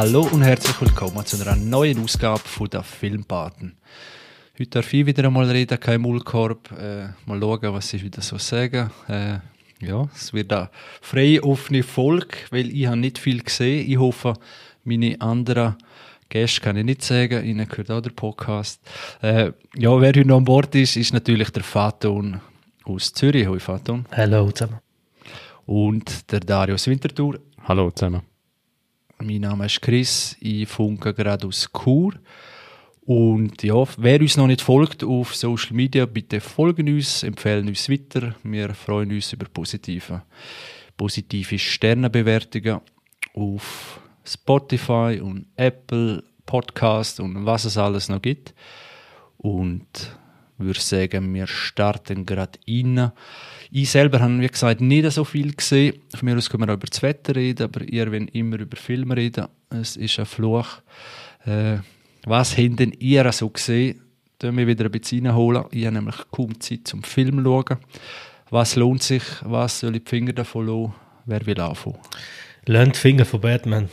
Hallo und herzlich willkommen zu einer neuen Ausgabe von der Filmpaten. Heute darf ich wieder einmal reden, kein Mullkorb. Äh, mal schauen, was ich wieder so sagen. Äh, ja, es wird eine freie, offene Folge, weil ich habe nicht viel gesehen. Ich hoffe, meine anderen Gäste kann ich nicht sagen, ihnen gehört auch der Podcast. Äh, ja, wer heute noch an Bord ist, ist natürlich der Faton aus Zürich. Hallo Faton. Hallo zusammen. Und der Darius Winterthur. Hallo zusammen. Mein Name ist Chris, ich funke gerade aus Chur. Und ja, wer uns noch nicht folgt auf Social Media, bitte folgen uns, empfehlen uns weiter. Wir freuen uns über positive, positive Sternenbewertungen auf Spotify und Apple Podcast und was es alles noch gibt. Und würde sagen, wir starten gerade rein. Ich selber habe, wie gesagt, nicht so viel gesehen. Von mir aus können wir auch über das Wetter reden, aber ihr wollt immer über Filme reden. Es ist ein Fluch. Äh, was habt denn ihr so gesehen? Da wir wieder ein bisschen reinholen. Ich habe nämlich kaum Zeit zum Film zu schauen. Was lohnt sich? Was soll ich die Finger davon lassen? Wer will anfangen? Lernt Finger von Batman.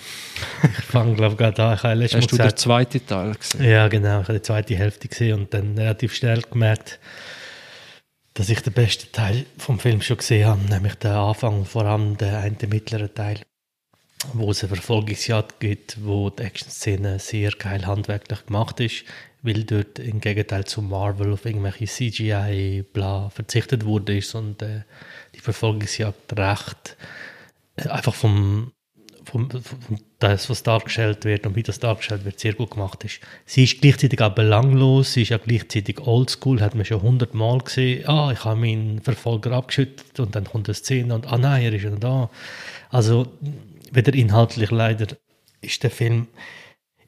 Ich fange, glaube ich, gerade an. Ich habe Hast du gesagt, den zweiten Teil gesehen? Ja, genau. Ich habe die zweite Hälfte gesehen und dann relativ schnell gemerkt, dass ich den besten Teil vom Film schon gesehen habe, nämlich den Anfang, vor allem den einen mittleren Teil wo es eine Verfolgungsjagd gibt, wo die Action-Szene sehr geil handwerklich gemacht ist, weil dort im Gegenteil zu Marvel auf irgendwelche CGI bla verzichtet wurde ist und äh, die Verfolgungsjagd recht äh, einfach vom, vom, vom, das, was dargestellt wird und wie das dargestellt wird, sehr gut gemacht ist. Sie ist gleichzeitig auch belanglos, sie ist auch gleichzeitig oldschool, hat man schon hundertmal gesehen, ah, ich habe meinen Verfolger abgeschüttet und dann kommt eine Szene und ah nein, er ist schon da. Also weder inhaltlich leider ist der Film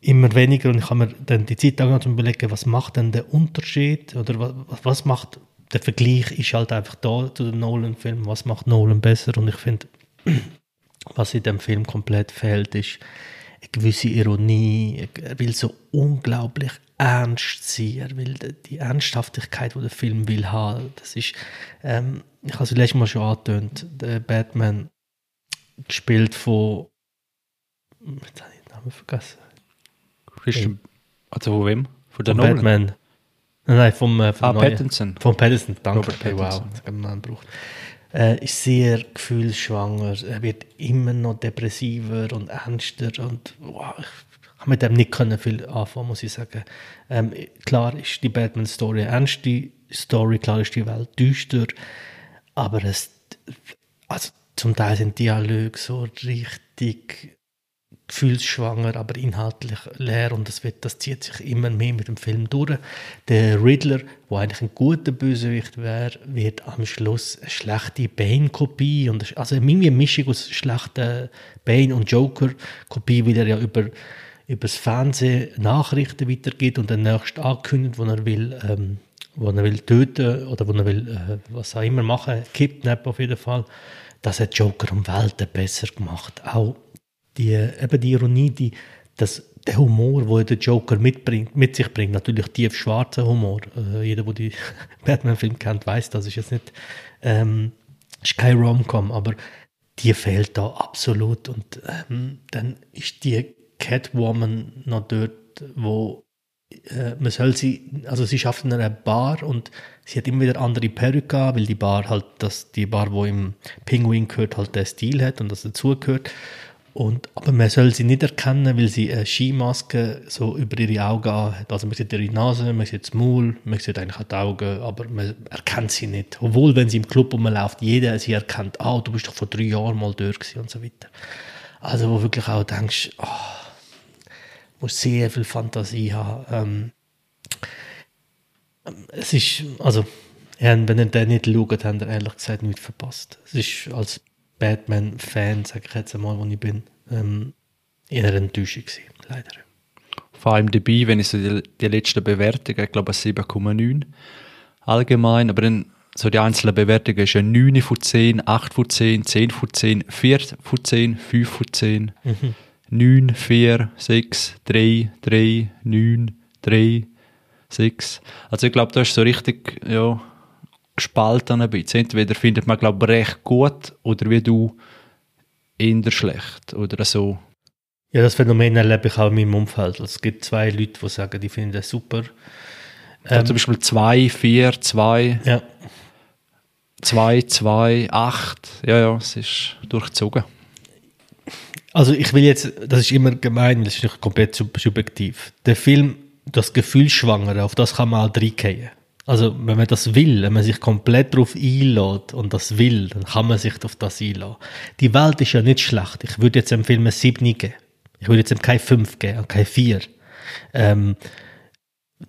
immer weniger und ich habe mir dann die Zeit angefangen zu überlegen, was macht denn der Unterschied oder was, was macht der Vergleich ist halt einfach da zu den Nolan-Filmen, was macht Nolan besser und ich finde, was in dem Film komplett fehlt, ist eine gewisse Ironie, er will so unglaublich ernst sein, er will die Ernsthaftigkeit, die der Film will haben, das ist, ähm, ich habe es letztes Mal schon angetönt, der Batman gespielt von. Jetzt habe ich den Namen vergessen. Christian. Also von wem? Von der von Batman. Nein, vom, äh, vom ah, Pattinson. Vom Pattinson, danke. Robert okay, wow, das wir gebraucht. Äh, ist sehr gefühlsschwanger. Er wird immer noch depressiver und ernster und wow, ich kann mit dem nicht können viel anfangen, muss ich sagen. Ähm, klar ist die Batman-Story eine ernste Story, klar ist die Welt düster, aber es, also zum Teil sind Dialoge so richtig gefühlsschwanger, aber inhaltlich leer und das, wird, das zieht sich immer mehr mit dem Film durch. Der Riddler, der eigentlich ein guter Bösewicht wäre, wird am Schluss eine schlechte Bane-Kopie also irgendwie eine Mischung aus schlechter Bane- und Joker-Kopie, weil er ja über über das Fernsehen Nachrichten weitergibt und dann nächst ankündigt, wo er will, ähm, wo er will töten oder wo er will, äh, was auch immer machen, kidnappen auf jeden Fall das hat Joker um Welten besser gemacht. Auch die, eben die Ironie, die, das, der Humor, den der Joker mitbringt, mit sich bringt, natürlich tief schwarzer Humor. Äh, jeder, der die Batman-Film kennt, weiß, das ist jetzt nicht, ähm, ist kein Rom-Com, aber die fehlt da absolut. Und ähm, dann ist die Catwoman noch dort, wo äh, man soll sie, also sie schafft in einer Bar und sie hat immer wieder andere Perücke, weil die Bar halt, das, die Bar, wo im Penguin gehört, halt der Stil hat und das dazugehört. Und, aber man soll sie nicht erkennen, weil sie eine Skimaske so über ihre Augen hat. Also man sieht ihre Nase, man sieht das Maul, man sieht eigentlich auch die Augen, aber man erkennt sie nicht. Obwohl, wenn sie im Club rumläuft, jeder sie erkennt, ah, du bist doch vor drei Jahren mal dort und so weiter. Also wo wirklich auch denkst, oh, muss sehr viel Fantasie haben. Ähm, es ist, also, wenn ihr den nicht schaut, habt ihr ehrlich gesagt nichts verpasst. Es ist als Batman-Fan, sage ich jetzt einmal, wo ich bin, ähm, eher eine Enttäuschung gewesen, leider. Vor allem dabei, wenn ich so die, die letzten Bewertungen, ich glaube 7,9 allgemein, aber dann so die einzelnen Bewertungen ist ja 9 von 10, 8 von 10, 10 von 10, 4 von 10, 5 von 10. Mhm. 9, 4, 6, 3, 3, 9, 3, 6. Also ich glaube, da ist so richtig ja, gespalten ein bisschen. Entweder findet man, glaube ich, recht gut oder wie du eher schlecht oder so. Ja, das Phänomen erlebe ich auch in meinem Umfeld. Also es gibt zwei Leute, die sagen, die finden das super. Ähm, zum Beispiel 2, 4, 2, ja. 2, 2, 8. Ja, ja, es ist durchzogen. Also ich will jetzt, das ist immer gemein, das ist nicht komplett subjektiv. Der Film, das Gefühl schwanger, auf das kann man auch reingehen. Also wenn man das will, wenn man sich komplett darauf einlädt und das will, dann kann man sich auf das einladen. Die Welt ist ja nicht schlecht. Ich würde jetzt einem Film eine 7 geben. Ich würde jetzt kein 5 geben, kein 4. Ähm,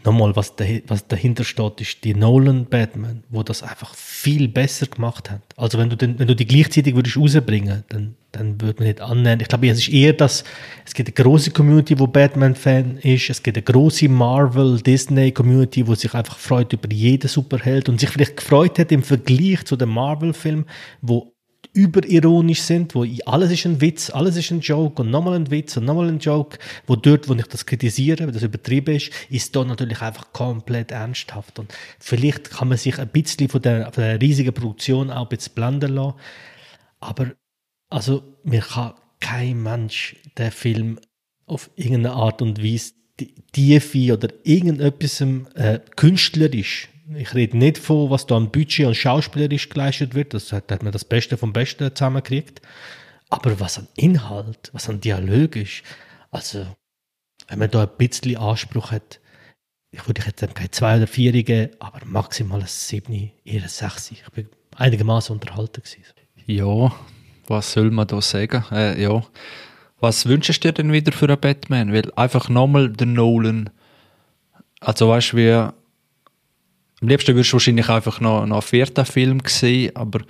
nochmal, was, da, was dahinter steht, ist die Nolan Batman, wo das einfach viel besser gemacht hat. Also wenn du, den, wenn du die gleichzeitig würdest rausbringen, dann, dann würde man nicht annehmen. Ich glaube, es ist eher das, es gibt eine große Community, wo Batman-Fan ist, es gibt eine große Marvel-Disney-Community, wo sich einfach freut über jeden Superheld und sich vielleicht gefreut hat im Vergleich zu dem Marvel-Film, wo überironisch sind, wo alles ist ein Witz, alles ist ein Joke und nochmal ein Witz und nochmal ein Joke, wo dort, wo ich das kritisiere, wenn das übertrieben ist, ist da natürlich einfach komplett ernsthaft und vielleicht kann man sich ein bisschen von der, von der riesigen Produktion auch ein bisschen blenden lassen, aber also mir kann kein Mensch den Film auf irgendeine Art und Weise Tiefe oder irgendetwas äh, künstlerisch ich rede nicht von, was da an Budget und schauspielerisch geleistet wird, das hat, hat man das Beste vom Besten zusammengekriegt. Aber was an Inhalt, was an Dialog ist, also, wenn man da ein bisschen Anspruch hat, ich würde jetzt keine zwei oder vier geben, aber maximal ein sieben, eher ein sechs. Ich bin einigermaßen unterhalten gewesen. Ja, was soll man da sagen? Äh, ja. Was wünschst du dir denn wieder für einen Batman? Weil einfach nochmal der Nolan, also weißt du, wie am liebsten würdest du wahrscheinlich einfach noch, noch einen vierten Film sehen, aber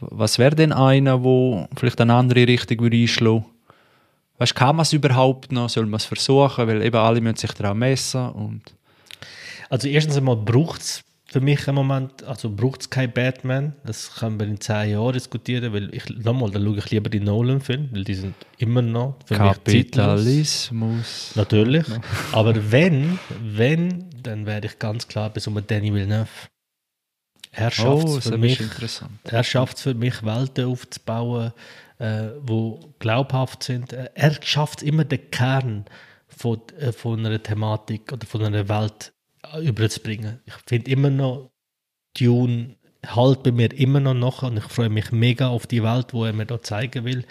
was wäre denn einer, wo vielleicht eine andere Richtung würde einschlagen Weißt kann man es überhaupt noch? Soll man es versuchen? Weil eben alle müssen sich daran messen. Und also erstens einmal braucht es für mich im Moment, also braucht es kein Batman. Das können wir in zehn Jahren diskutieren, weil ich, nochmal, dann schaue ich lieber die Nolan-Filme, weil die sind immer noch für Kapitalismus. Natürlich. No. Aber wenn, wenn, dann wäre ich ganz klar bei so einem Danny Villeneuve. Er schafft es oh, für mich, er schafft für mich Welten aufzubauen, äh, wo glaubhaft sind. Er schafft immer den Kern von, äh, von einer Thematik oder von einer Welt überzubringen. Ich finde immer noch, Dune halt bei mir immer noch nach und ich freue mich mega auf die Welt, wo er mir da zeigen will.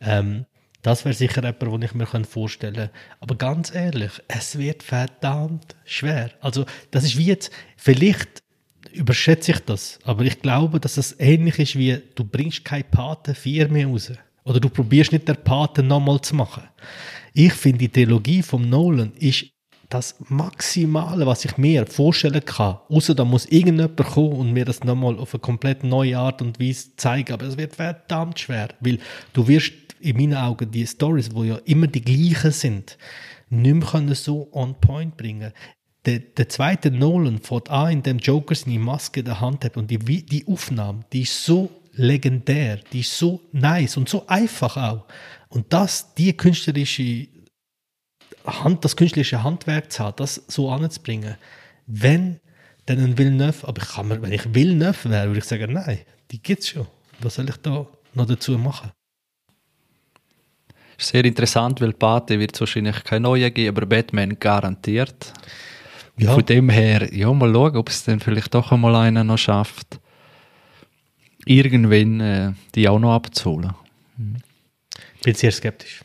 Ähm, das wäre sicher etwas, was ich mir vorstellen kann. Aber ganz ehrlich, es wird verdammt schwer. Also, das ist wie jetzt, vielleicht überschätze ich das, aber ich glaube, dass es ähnlich ist wie, du bringst keine Paten 4 mehr raus. Oder du probierst nicht der Paten nochmal zu machen. Ich finde, die Trilogie von Nolan ist das Maximale, was ich mir vorstellen kann. Außer da muss irgendjemand kommen und mir das nochmal auf eine komplett neue Art und Weise zeigen. Aber es wird verdammt schwer, weil du wirst in meinen Augen die Stories, wo ja immer die gleichen sind, nicht mehr können so on point bringen. Der, der zweite Nolan fährt an, in dem Joker seine Maske in der Hand hat und die, die Aufnahme, die ist so legendär, die ist so nice und so einfach auch. Und das, die künstlerische Hand, das künstlerische Handwerk zu haben, das so anzubringen, wenn dann ein Villeneuve, aber ich kann mir, wenn ich Villeneuve wäre, würde ich sagen, nein, die gibt es schon. Was soll ich da noch dazu machen? Sehr interessant, weil Pate wird es wahrscheinlich keine neue geben, aber Batman garantiert. Ja. Von dem her, ja, mal schauen, ob es dann vielleicht doch einmal einer noch schafft, irgendwann äh, die auch noch abzuholen. Mhm. Bin sehr skeptisch.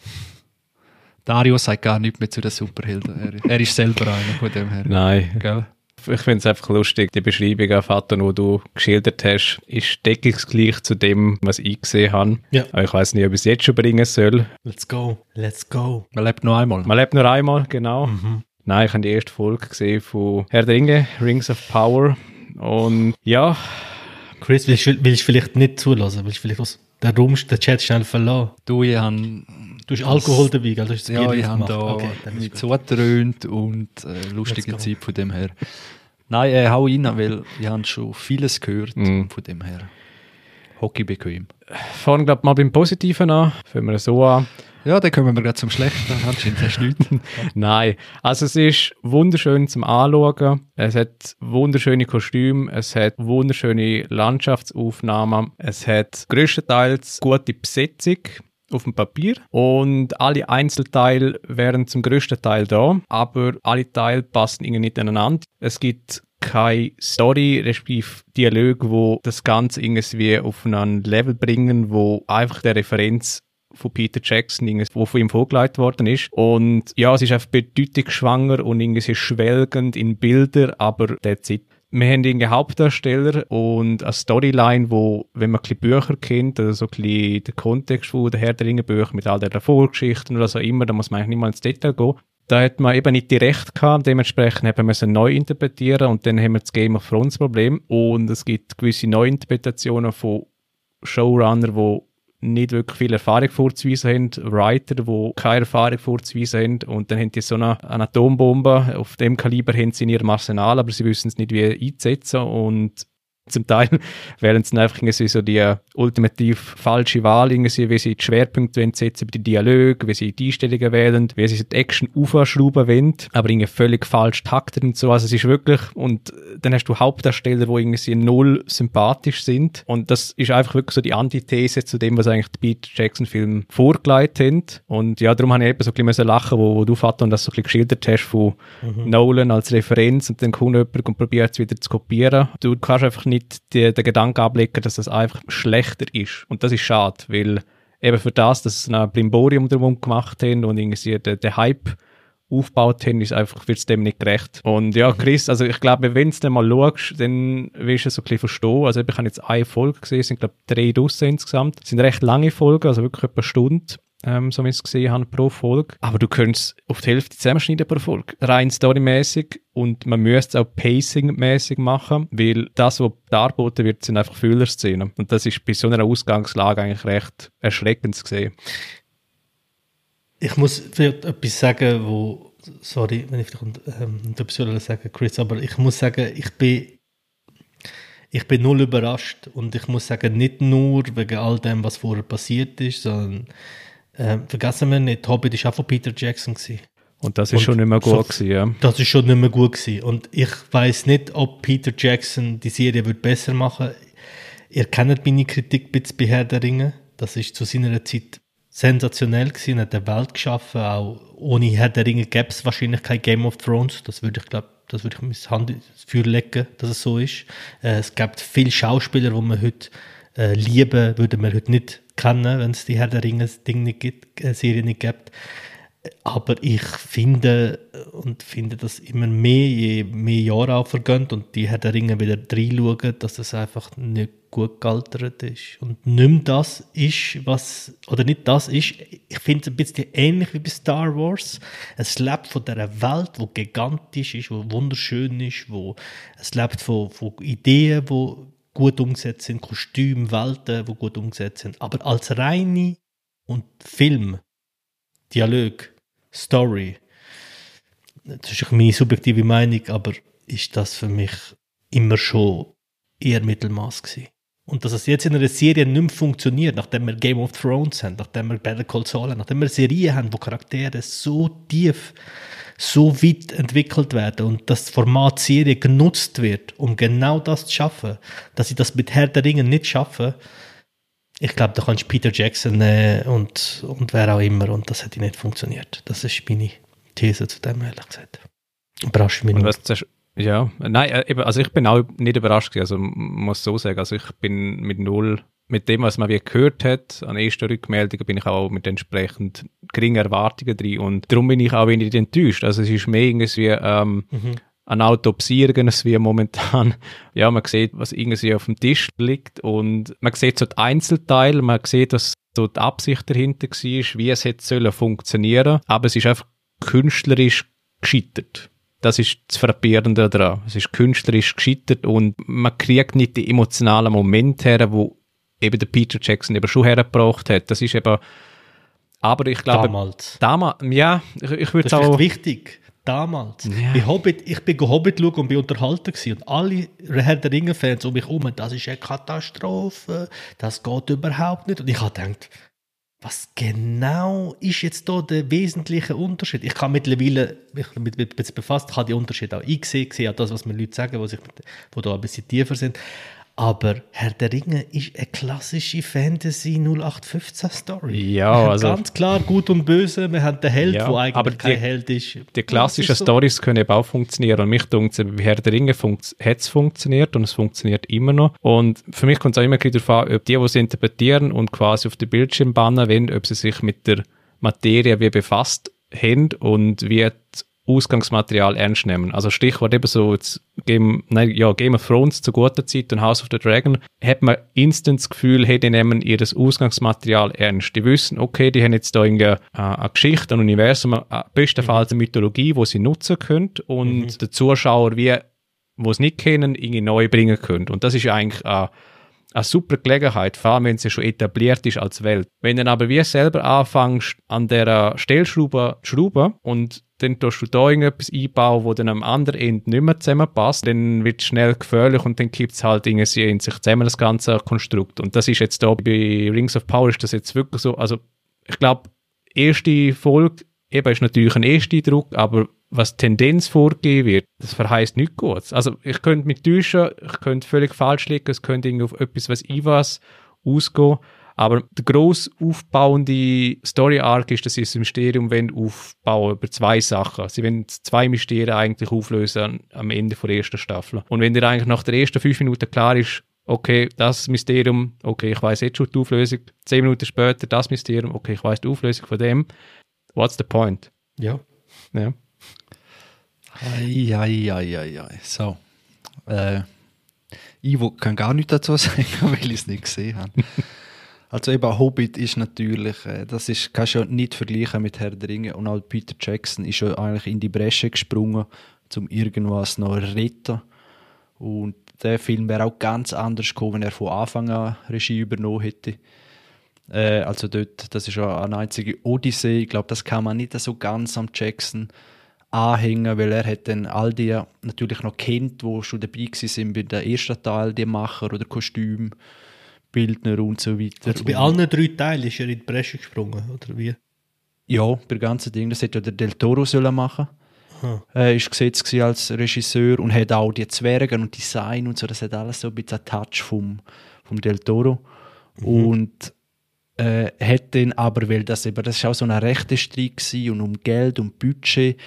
Dario sagt gar nichts mehr zu den Superhelden. Er, er ist selber einer von dem her. Nein. Gell? Ich finde es einfach lustig, die Beschreibung auf Vater, die du geschildert hast, ist deckungsgleich zu dem, was ich gesehen habe. Ja. Aber ich weiß nicht, ob ich es jetzt schon bringen soll. Let's go, let's go. Man lebt nur einmal. Man lebt nur einmal, genau. Mhm. Nein, ich habe die erste Folge gesehen von Herr der Ringe, Rings of Power. Und ja. Chris, willst du, willst du vielleicht nicht zulassen? Willst du vielleicht was, den Raum, den Chat schnell verlassen? Du, ich habe Du hast Alkohol dabei, gell? Du hast ja, ich habe da okay, mit zugetrönt und äh, lustige Zeit von dem her. Nein, äh, hau rein, weil ich habe schon vieles gehört mm. von dem her. Hockey bequem. Fangen glaube mal beim Positiven an. Fangen wir so an. Ja, dann kommen wir gerade zum Schlechten. Anscheinend hast du nichts. Nein, also es ist wunderschön zum Anschauen. Es hat wunderschöne Kostüme, es hat wunderschöne Landschaftsaufnahmen, es hat größtenteils gute Besetzung. Auf dem Papier und alle Einzelteile wären zum größten Teil da, aber alle Teile passen irgendwie nicht aneinander. Es gibt keine Story, respektive Dialog, wo das Ganze irgendwie auf ein Level bringen, wo einfach der Referenz von Peter Jackson, wo von ihm vorgeleitet worden ist. Und ja, es ist einfach bedeutungsschwanger und irgendwie schwelgend in Bilder, aber der Zeit wir haben einen Hauptdarsteller und eine Storyline, wo, wenn man ein Bücher kennt, also so ein den Kontext von der Herr der Ringe Bücher mit all der Vorgeschichten oder so immer, da muss man eigentlich nicht mal ins Detail gehen. Da hat man eben nicht die Rechte gehabt, dementsprechend haben wir es neu interpretieren und dann haben wir das Game of Thrones Problem und es gibt gewisse Neuinterpretationen von Showrunner, die nicht wirklich viel Erfahrung vorzuweisen haben, Writer, die keine Erfahrung vorzuweisen haben. Und dann haben die so eine, eine Atombombe, auf dem Kaliber haben sie in ihrem Arsenal, aber sie wissen es nicht wie einzusetzen. Und zum Teil wählen sie einfach irgendwie so die ultimativ falsche Wahl, irgendwie, wie sie die Schwerpunkte setzen bei den Dialogen, wie sie die Einstellungen wählen, wie sie die Action aufschrauben wollen, aber irgendwie völlig falsch taktet und so. Also es ist wirklich, und dann hast du Hauptdarsteller, die irgendwie null sympathisch sind und das ist einfach wirklich so die Antithese zu dem, was eigentlich die Peter Jackson-Film vorgelegt haben. Und ja, darum habe ich eben so ein bisschen lachen, wo, wo du, Vater, das so ein bisschen geschildert hast von mhm. Nolan als Referenz und dann kommt jemand und probiert es wieder zu kopieren. Du kannst einfach nicht nicht die, den Gedanken ablegen, dass das einfach schlechter ist. Und das ist schade, weil eben für das, dass sie ein Brimborium darum gemacht haben und irgendwie den, den Hype aufgebaut haben, ist einfach, wird es dem nicht gerecht. Und ja, Chris, also ich glaube, wenn du mal schaust, dann wirst du es so ein bisschen verstehen. Also ich habe jetzt eine Folge gesehen, es sind glaube ich drei Dusse insgesamt. Es sind recht lange Folgen, also wirklich etwa eine Stunde ähm, so wie ich es gesehen habe, pro Folge. Aber du könntest auf die Hälfte zusammenschneiden pro Folge. Rein storymäßig und man müsste es auch pacingmäßig machen, weil das, was dargeboten wird, sind einfach Füllerszenen. Und das ist bei so einer Ausgangslage eigentlich recht erschreckend zu sehen. Ich muss vielleicht etwas sagen, wo, sorry, wenn ich ähm, etwas sagen, Chris, aber ich muss sagen, ich bin ich bin null überrascht und ich muss sagen, nicht nur wegen all dem, was vorher passiert ist, sondern äh, vergessen wir nicht, Hobbit war auch von Peter Jackson. Gewesen. Und das ist und schon nicht mehr gut so, gewesen, ja. Das ist schon nicht mehr gut gewesen. Und ich weiß nicht, ob Peter Jackson die Serie wird besser machen. Ihr kennt meine Kritik bei Herr der Ringe. Das ist zu seiner Zeit sensationell gewesen, hat eine Welt geschaffen. Auch ohne Herr der Ringe gäbe es wahrscheinlich kein Game of Thrones. Das würde ich glaube, das würde ich mein Hand für legen, dass es so ist. Äh, es gibt viele Schauspieler, die man heute äh, lieben, würde man heute nicht kennen, wenn es die Herr der Ringe Ding nicht gibt, äh, Serie nicht gibt. Aber ich finde und finde das immer mehr, je mehr Jahre auch vergönnt und die Herr der Ringe wieder reinschauen, dass das einfach nicht gut gealtert ist. Und nicht mehr das ist, was, oder nicht das ist, ich finde es ein bisschen ähnlich wie bei Star Wars. Es lebt von dieser Welt, die gigantisch ist, die wunderschön ist, wo es lebt von, von Ideen, die gut umgesetzt sind, Kostüme, Welten, die gut umgesetzt sind. Aber als reine und Film, Dialog, Story, das ist meine subjektive Meinung, aber ist das für mich immer schon eher Mittelmaß gewesen. Und dass es jetzt in einer Serie nicht mehr funktioniert, nachdem wir Game of Thrones haben, nachdem wir Better Call Saul haben, nachdem wir Serien haben, wo Charaktere so tief so weit entwickelt werden und das Format Serie genutzt wird, um genau das zu schaffen, dass sie das mit Herr der Ringe nicht schaffen, ich glaube, da kannst du Peter Jackson nehmen und, und wer auch immer und das hätte nicht funktioniert. Das ist meine These zu dem, ehrlich gesagt. Überrascht mich nicht. Ja, nein, äh, eben, also ich bin auch nicht überrascht, also muss so sagen, also ich bin mit null mit dem, was man wie gehört hat, an ersten Rückmeldungen, bin ich auch mit entsprechend geringen Erwartungen drin. Und darum bin ich auch wenig enttäuscht. Also es ist mehr irgendwie ähm, mhm. eine Autopsie irgendwie momentan. Ja, man sieht, was irgendwie auf dem Tisch liegt und man sieht so die Einzelteile, man sieht, dass so die Absicht dahinter war, wie es hätte sollen funktionieren. Aber es ist einfach künstlerisch gescheitert. Das ist das Frappierende daran. Es ist künstlerisch gescheitert und man kriegt nicht die emotionalen Momente her, wo eben der Peter Jackson eben schon hergebracht hat. Das ist eben, aber ich glaube... Damals. Damals, ja, ich, ich würde sagen... Das ist wichtig. Damals. Ja. Bei Hobbit, ich bin Hobbit schauen und bin unterhalten gewesen. Und alle Herr der Ringe-Fans um mich herum, das ist eine Katastrophe, das geht überhaupt nicht. Und ich habe gedacht, was genau ist jetzt da der wesentliche Unterschied? Ich kann mittlerweile mich damit, damit befasst, ich habe die Unterschiede auch eingesehen, gesehen, das, was mir Leute sagen, wo, sich, wo da ein bisschen tiefer sind. Aber Herr der Ringe ist eine klassische Fantasy 0815 Story. Ja, also ganz klar gut und böse. Wir haben den Held, ja, der eigentlich aber kein die, Held ist. Die klassischen so. Stories können eben auch funktionieren. Und mich denkt, bei Herr der Ringe hat es funktioniert und es funktioniert immer noch. Und für mich kommt es auch immer darauf an, ob die, die es interpretieren und quasi auf den Bildschirm bannen wollen, ob sie sich mit der Materie wie befasst haben und wie Ausgangsmaterial ernst nehmen. Also Stichwort eben so jetzt Game, nein, ja, Game of Thrones zu guter Zeit und House of the Dragon, hat man instant das Gefühl, hey, die nehmen ihr Ausgangsmaterial ernst. Die wissen, okay, die haben jetzt da eine, äh, eine Geschichte, ein Universum, äh, bestenfalls eine Mythologie, wo sie nutzen können und mhm. der Zuschauer, wie, wo es nicht kennen, irgendwie neu bringen können. Und das ist eigentlich äh, eine super Gelegenheit, vor allem wenn sie schon etabliert ist als Welt. Wenn dann aber wie selber anfängst, an der Stellschraube zu schrauben und dann tust du da irgendetwas einbauen, wo dann am anderen Ende nicht mehr zusammenpasst, dann wird es schnell gefährlich und dann gibt es halt irgendwie in sich zusammen das ganze Konstrukt. Und das ist jetzt da bei Rings of Power ist das jetzt wirklich so, also ich glaube, erste Folge eben ist natürlich ein erster Eindruck, aber was Tendenz vorgegeben wird, das verheißt nichts Gutes. Also ich könnte mich täuschen, ich könnte völlig falsch liegen, es könnte irgendwie auf etwas, was ich was ausgehen, aber der gross aufbauende Story-Arc ist, dass sie das Mysterium aufbauen über zwei Sachen. Sie wollen zwei Mysterien eigentlich auflösen am Ende der ersten Staffel. Und wenn dir eigentlich nach den ersten fünf Minuten klar ist, okay, das Mysterium, okay, ich weiß jetzt schon die Auflösung, zehn Minuten später das Mysterium, okay, ich weiß die Auflösung von dem, what's the point? Ja. Ja. Eieieiei. So. Äh, ich kann gar nichts dazu sagen, weil ich es nicht gesehen habe. also eben Hobbit ist natürlich, äh, das ist, kannst du ja nicht vergleichen mit Herr der Ringe und auch Peter Jackson ist ja eigentlich in die Bresche gesprungen, um irgendwas noch zu retten. Und der Film wäre auch ganz anders gekommen, wenn er von Anfang an Regie übernommen hätte. Äh, also dort, das ist ja eine einzige Odyssee. Ich glaube, das kann man nicht so ganz am Jackson anhängen, weil er hat dann all die natürlich noch kennt, wo schon dabei sind bei der ersten Teil, die Macher oder Kostüm, Bildner und so weiter. Also bei allen drei Teilen ist er in die Bresche gesprungen, oder wie? Ja, bei ganzen Dingen. Das hätte ja der Del Toro sollen machen. Er war gesetzt als Regisseur und hat auch die Zwerge und Design und so, das hat alles so ein bisschen einen Touch vom, vom Del Toro. Mhm. Und äh, hat dann aber, weil das eben, das war auch so ein rechter Streit und um Geld und Budget,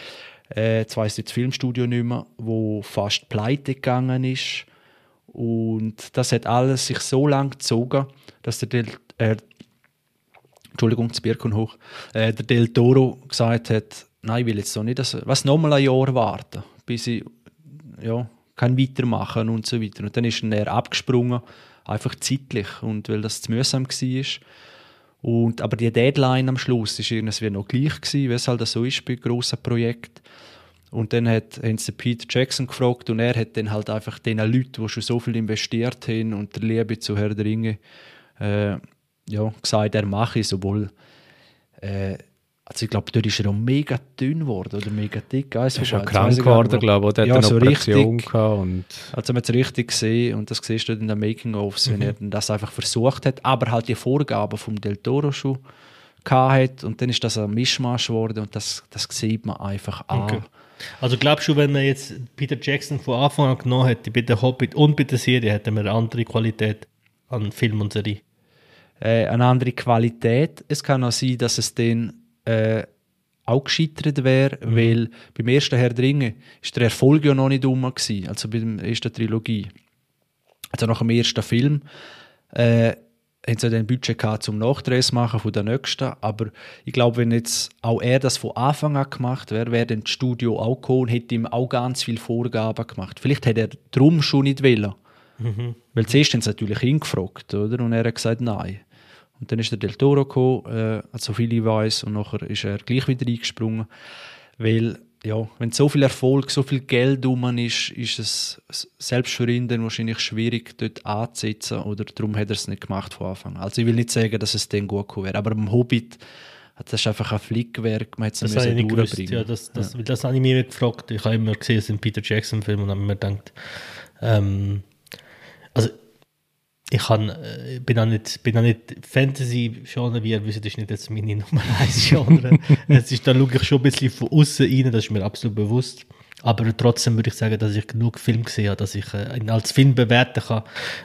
äh, jetzt weiss ich das Filmstudio nicht mehr, wo fast pleite gegangen ist. Und das hat alles sich so lang gezogen, dass der Del, äh, Entschuldigung, das Bier hoch, äh, der Del Toro gesagt hat, nein, ich will jetzt so nicht, das, was nochmal ein Jahr warten, bis ich ja, kann weitermachen und so weiter. Und dann ist er abgesprungen, einfach zeitlich und weil das zu mühsam war. Und, aber die Deadline am Schluss war irgendwie noch gleich, gewesen, wie es halt so ist bei grossen Projekten. Und dann hat, haben sie Peter Jackson gefragt und er hat dann halt einfach den Leuten, die schon so viel investiert haben und der Liebe zu Herr der Ringe, äh, ja, gesagt, er mache es, obwohl äh, also ich glaube, dort ist er auch mega dünn geworden oder mega dick. Er ist schon krank geworden, glaube ich. Er ja, hat eine so Operation richtig, und Also man hat es richtig gesehen und das siehst du in den Making-ofs, wenn mhm. er das einfach versucht hat, aber halt die Vorgaben vom Del Toro schon hat und dann ist das ein Mischmasch geworden und das, das sieht man einfach an. Okay. Also glaubst du, wenn man jetzt Peter Jackson von Anfang an genommen hätte, bei der Hobbit und bei der Serie, hätten wir eine andere Qualität an Film und Serie? Äh, eine andere Qualität. Es kann auch sein, dass es dann äh, auch gescheitert wäre, mhm. weil beim ersten Herr Dringe ist der Erfolg ja noch nicht um gewesen, also bei der ersten Trilogie. Also nach dem ersten Film äh, haben sie dann Budget gehabt, zum Nachdrehs machen von der nächsten, aber ich glaube, wenn jetzt auch er das von Anfang an gemacht wäre, wäre dann das Studio auch gekommen und hätte ihm auch ganz viele Vorgaben gemacht. Vielleicht hätte er drum schon nicht wollen. Mhm. Weil zuerst haben sie natürlich ihn gefragt, oder? Und er hat gesagt, nein. Und dann ist der Del Toro gekommen, äh, so viel ich weiß, und nachher ist er gleich wieder eingesprungen. Weil, ja, wenn so viel Erfolg, so viel Geld um ist, ist es selbst für ihn dann wahrscheinlich schwierig, dort anzusetzen. Oder darum hat er es nicht gemacht von Anfang an. Also ich will nicht sagen, dass es dann gut gekommen wäre. Aber beim Hobbit, das ist einfach ein Flickwerk, man hätte es nicht durchbringen ja, das, das, ja. das habe ich mir gefragt. Ich habe immer gesehen, es sind Peter Jackson-Filme und habe mir gedacht, ähm, ich kann, äh, bin auch nicht, bin auch nicht Fantasy-Genre, wie ihr wisst, das ist nicht jetzt meine Nummer 1 Genre. es ist, da schaue ich schon ein bisschen von außen rein, das ist mir absolut bewusst. Aber trotzdem würde ich sagen, dass ich genug Film gesehen habe, dass ich äh, ihn als Film bewerten kann.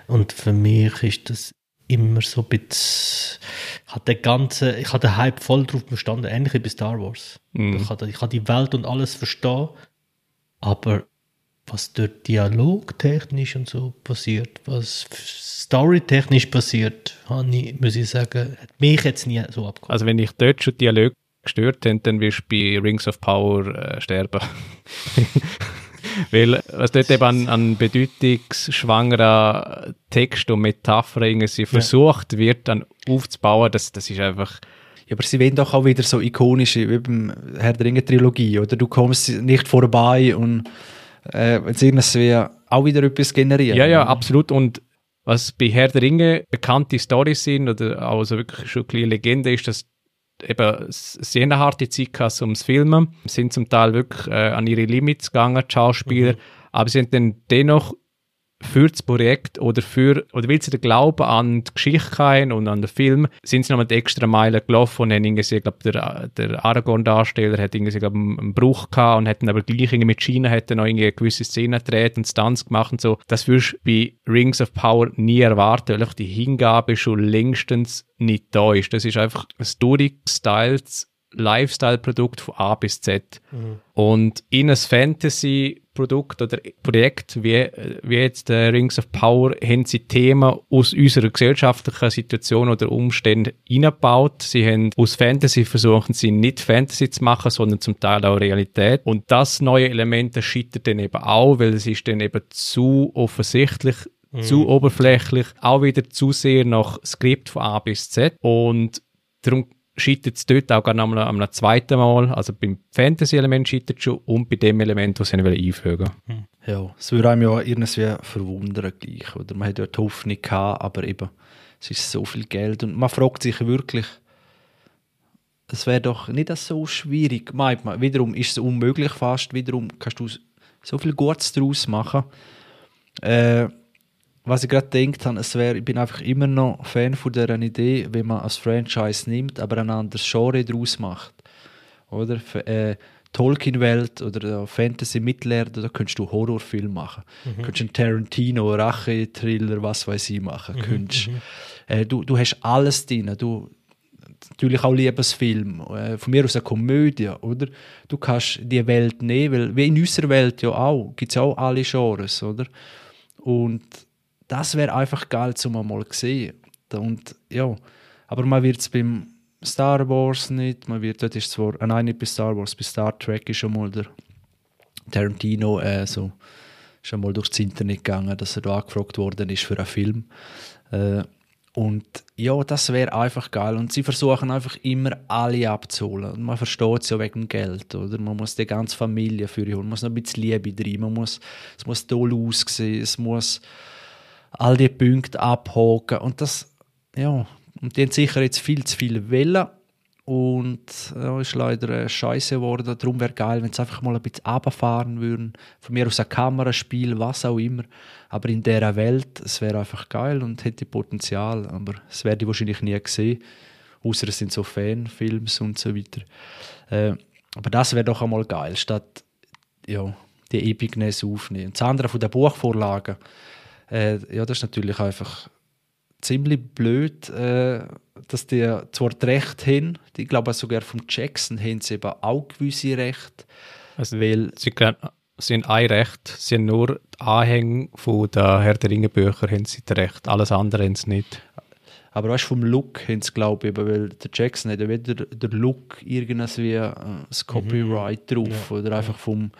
Und für mich ist das immer so ein bisschen, ich habe den ganzen, ich habe den Hype voll drauf bestanden, ähnlich wie bei Star Wars. Mm. Ich, habe, ich habe die Welt und alles verstehen, aber was dort dialogtechnisch und so passiert, was storytechnisch passiert, ich, muss ich sagen, hat mich jetzt nie so abgeholt. Also wenn ich dort schon Dialog gestört habe, dann wirst du bei Rings of Power äh, sterben. Weil was dort eben an, an bedeutungsschwangerer Text und Metaphern irgendwie versucht wird, dann aufzubauen, das, das ist einfach... Ja, aber sie werden doch auch wieder so ikonisch wie beim Herr der Ringe-Trilogie, oder? Du kommst nicht vorbei und äh, wenn irgendwie auch wieder etwas generieren. Ja, ja, absolut. Und was bei Herr der Ringe bekannte Storys sind oder also wirklich schon eine Legende ist, dass eben sehr eine harte Zeit gehabt ums Filmen, sind zum Teil wirklich äh, an ihre Limits gegangen, die Schauspieler, mhm. aber sie haben dann dennoch für das Projekt oder für, oder weil sie den Glauben an die Geschichte haben und an den Film, sind sie noch mit extra Meilen gelaufen und haben irgendwie, ich glaube, der, der Aragorn-Darsteller hat irgendwie, glaube einen, Bruch gehabt und dann aber gleich irgendwie mit China dann noch irgendwie gewisse Szenen gedreht und Stunts gemacht und so. Das wirst du bei Rings of Power nie erwarten, weil die Hingabe schon längstens nicht da ist. Das ist einfach ein durchgestyles Lifestyle-Produkt von A bis Z. Mhm. Und in ein Fantasy-Produkt oder Projekt wie, wie jetzt äh, Rings of Power haben sie Themen aus unserer gesellschaftlichen Situation oder Umständen eingebaut. Sie haben aus Fantasy versuchen sie nicht Fantasy zu machen, sondern zum Teil auch Realität. Und das neue Element scheitert dann eben auch, weil es ist dann eben zu offensichtlich mhm. zu oberflächlich, auch wieder zu sehr nach Skript von A bis Z. Und darum scheitert es dort auch gerne am, am zweiten Mal. Also beim Fantasy-Element scheitert es schon und bei dem Element, das sie einfügen hm. Ja, es würde einem ja irgendwie verwundern gleich. Oder man hat ja die Hoffnung gehabt, aber eben, es ist so viel Geld und man fragt sich wirklich, es wäre doch nicht so schwierig, meint man. Wiederum ist es unmöglich fast, wiederum kannst du so viel Gutes daraus machen. Äh, was ich gerade gedacht habe, es wär, ich bin einfach immer noch Fan von dieser Idee, wenn man als Franchise nimmt, aber ein anderes Genre daraus macht. Oder? Äh, Tolkien-Welt oder Fantasy Mittelerde, da könntest du Horrorfilm machen. Mhm. Könntest einen Tarantino, Rache-Thriller, was weiß ich machen. Mhm. Könntest, mhm. äh, du, du hast alles drin. Du, natürlich auch Liebesfilm, äh, von mir aus eine Komödie, oder? Du kannst die Welt nehmen, weil wie in unserer Welt ja auch, gibt es auch alle Genres, oder? Und das wäre einfach geil, zum mal zu sehen. Und, ja, aber man wird es beim Star Wars nicht, man wird, dort ist zwar, äh, nein, nicht bei Star Wars, bei Star Trek ist schon mal der Tarantino äh, so, schon mal durchs Internet gegangen, dass er da angefragt worden ist für einen Film. Äh, und ja, das wäre einfach geil. Und sie versuchen einfach immer alle abzuholen. Und man versteht es ja wegen Geld, oder? Man muss die ganze Familie für holen, man muss noch ein bisschen Liebe drin, man muss, es muss toll aussehen, es muss all die Punkte abhaken. Und das, ja, und die haben sicher jetzt viel zu viel Welle und ja, ist leider äh, scheiße geworden. Darum wäre geil, wenn sie einfach mal ein bisschen runterfahren würden. Von mir aus ein Kameraspiel, was auch immer. Aber in dieser Welt, es wäre einfach geil und hätte Potenzial. Aber es werde ich wahrscheinlich nie sehen. Außer es sind so Fanfilms und so weiter. Äh, aber das wäre doch einmal geil, statt ja, die Epicness aufnehmen. das andere von den Buchvorlagen, äh, ja, das ist natürlich einfach ziemlich blöd, äh, dass die zwar das Recht haben, ich glaube sogar vom Jackson haben sie eben auch gewisse Rechte. Also, weil sie, sie haben ein Recht, sie haben nur die Anhänge von der Herr der Ringe Bücher haben sie das Recht, alles andere haben sie nicht. Aber weißt, vom Look haben sie, glaube ich, weil der Jackson hat ja weder der Look irgendwas wie äh, das mhm. Copyright mhm. drauf ja. oder einfach vom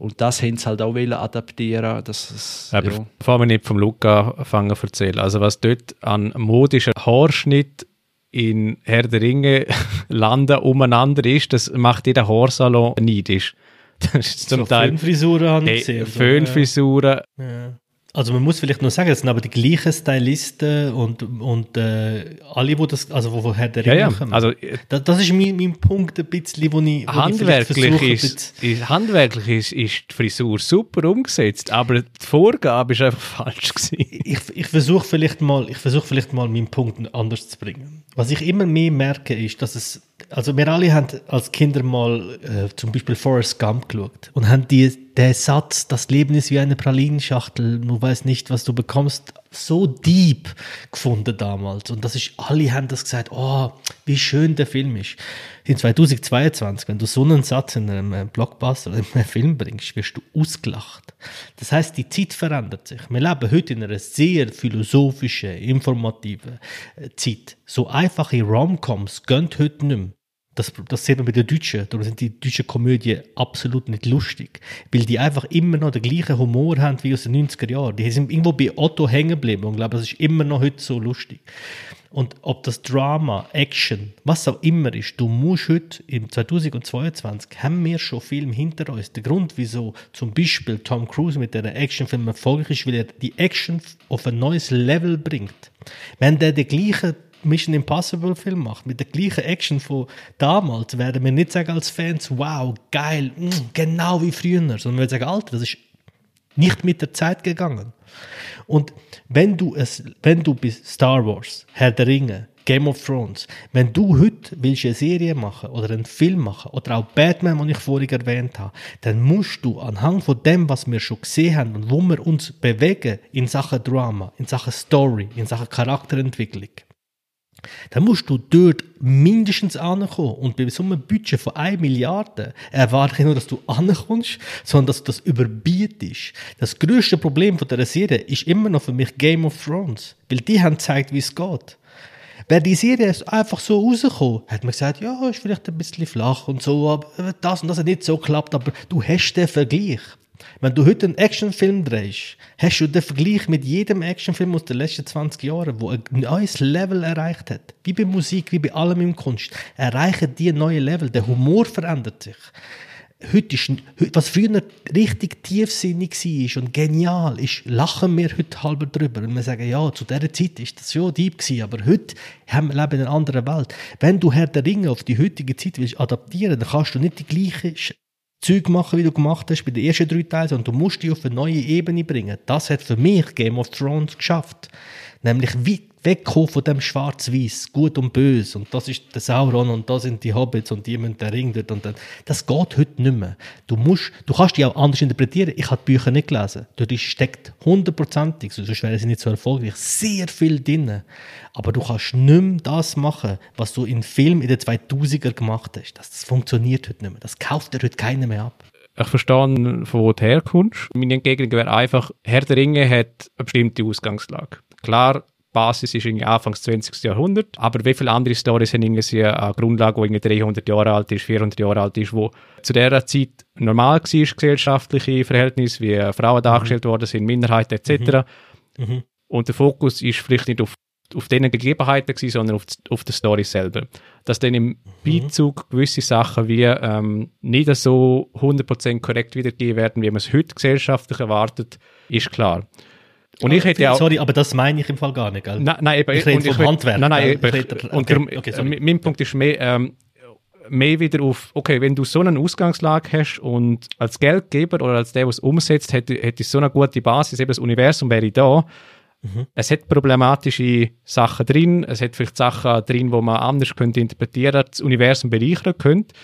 und das haben sie halt auch adaptieren dass es, Aber ja. bevor wir nicht vom Luca anfangen zu erzählen, also was dort an modischen Haarschnitt in Herr der Ringe landen umeinander ist, das macht jeder Haarsalon neidisch. Das ist zum so Teil... Föhnfrisuren haben hey, Föhnfrisuren. Ja. Also man muss vielleicht noch sagen, es sind aber die gleichen Stylisten und, und äh, alle, wo das, also wo, wo Herr der Ja, ja. kommen. Also, das, das ist mein, mein Punkt ein bisschen, wo ich, wo ich handwerklich, versuche, ein ist, ist, handwerklich ist, ist die Frisur super umgesetzt, aber die Vorgabe ist einfach falsch gewesen. ich, ich versuche vielleicht mal, ich versuche vielleicht mal meinen Punkt anders zu bringen. Was ich immer mehr merke, ist, dass es, also wir alle haben als Kinder mal äh, zum Beispiel Forrest Gump geschaut und haben die, der Satz, das Leben ist wie eine Pralinenschachtel, du weißt nicht, was du bekommst, so deep gefunden damals. Und das ist, alle haben das gesagt, oh, wie schön der Film ist. In 2022, wenn du so einen Satz in einem äh, Blockbuster oder in einem Film bringst, wirst du ausgelacht. Das heißt, die Zeit verändert sich. Wir leben heute in einer sehr philosophischen, informativen äh, Zeit. So einfache Romcoms gehen heute nicht mehr. Das, das sieht man bei den Deutschen. Darum sind die deutschen Komödien absolut nicht lustig. Weil die einfach immer noch den gleichen Humor haben wie aus den 90er Jahren. Die sind irgendwo bei Otto hängen geblieben und ich glaube, das ist immer noch heute so lustig. Und ob das Drama, Action, was auch immer ist, du musst heute im 2022 haben wir schon Film hinter uns. Der Grund, wieso zum Beispiel Tom Cruise mit der Actionfilm erfolgreich ist, weil er die Action auf ein neues Level bringt. Wenn der den gleichen Mission Impossible Film macht, mit der gleichen Action von damals, werden wir nicht sagen als Fans, wow, geil, mm, genau wie früher, sondern wir sagen, Alter, das ist nicht mit der Zeit gegangen. Und wenn du es, wenn du bis Star Wars, Herr der Ringe, Game of Thrones, wenn du heute willst eine Serie machen oder einen Film machen oder auch Batman, den ich vorhin erwähnt habe, dann musst du anhand von dem, was wir schon gesehen haben und wo wir uns bewegen in Sachen Drama, in Sachen Story, in Sachen Charakterentwicklung, dann musst du dort mindestens ankommen. Und bei so einem Budget von 1 Milliarde erwarte ich nicht nur, dass du ankommst, sondern dass du das überbietest. Das größte Problem von dieser Serie ist immer noch für mich Game of Thrones. Weil die haben gezeigt, wie es geht. Wäre die Serie einfach so rausgekommen, hat man gesagt, ja, ist vielleicht ein bisschen flach und so, aber das und das hat nicht so geklappt, aber du hast den Vergleich. Wenn du heute einen Actionfilm drehst, hast du den Vergleich mit jedem Actionfilm aus den letzten 20 Jahren, wo ein neues Level erreicht hat. Wie bei Musik, wie bei allem im Kunst. Erreichen die neue Level. Der Humor verändert sich. Heute ist, was früher richtig tiefsinnig war und genial ist, lachen wir heute halber drüber. Und wir sagen, ja, zu dieser Zeit ist das schon deep aber heute haben wir leben in einer anderen Welt. Wenn du Herr der Ringe auf die heutige Zeit willst adaptieren, dann kannst du nicht die gleiche Zeug machen, wie du gemacht hast bei den ersten drei Teilen, sondern du musst die auf eine neue Ebene bringen. Das hat für mich Game of Thrones geschafft. Nämlich weit wegkommen von dem Schwarz-Weiß, Gut und Böse. Und das ist der Sauron und da sind die Hobbits und die müssen den Ring dort und dann. Das geht heute nicht mehr. Du musst, du kannst die auch anders interpretieren. Ich habe die Bücher nicht gelesen. Dort steckt hundertprozentig, sonst wären sie nicht so erfolgreich, sehr viel drin. Aber du kannst nicht mehr das machen, was du in Film in den 2000er gemacht hast. Das, das funktioniert heute nicht mehr. Das kauft dir heute keiner mehr ab. Ich verstehe, von wo du herkommst. Meine Entgegnung wäre einfach, Herr der Ringe hat eine bestimmte Ausgangslage. Klar, Basis ist irgendwie Anfangs 20. Jahrhundert, aber wie viele andere Stories haben irgendwie eine Grundlage, die irgendwie 300 Jahre alt ist, 400 Jahre alt ist, wo zu dieser Zeit normal war, gesellschaftliche Verhältnisse, wie Frauen dargestellt worden sind, Minderheiten etc. Mhm. Mhm. Und der Fokus ist vielleicht nicht auf, auf diesen Gegebenheiten gewesen, sondern auf, auf der Story selber. Dass dann im Beizug gewisse Sachen wie ähm, nicht so 100% korrekt wiedergegeben werden, wie man es heute gesellschaftlich erwartet, ist klar. Und ich hätte auch, sorry, aber das meine ich im Fall gar nicht, gell? Nein, nein, eben, Ich rede vom Handwerk, Nein, nein, Ich rede- und okay, darum, okay, sorry. äh, mein Punkt ist mehr, ähm, mehr wieder auf, okay, wenn du so eine Ausgangslage hast und als Geldgeber oder als der, der es umsetzt, hätte, hätte so eine gute Basis, eben das Universum wäre da. Mhm. Es hat problematische Sachen drin, es hat vielleicht Sachen drin, wo man anders könnte interpretieren, das Universum bereichern könnte,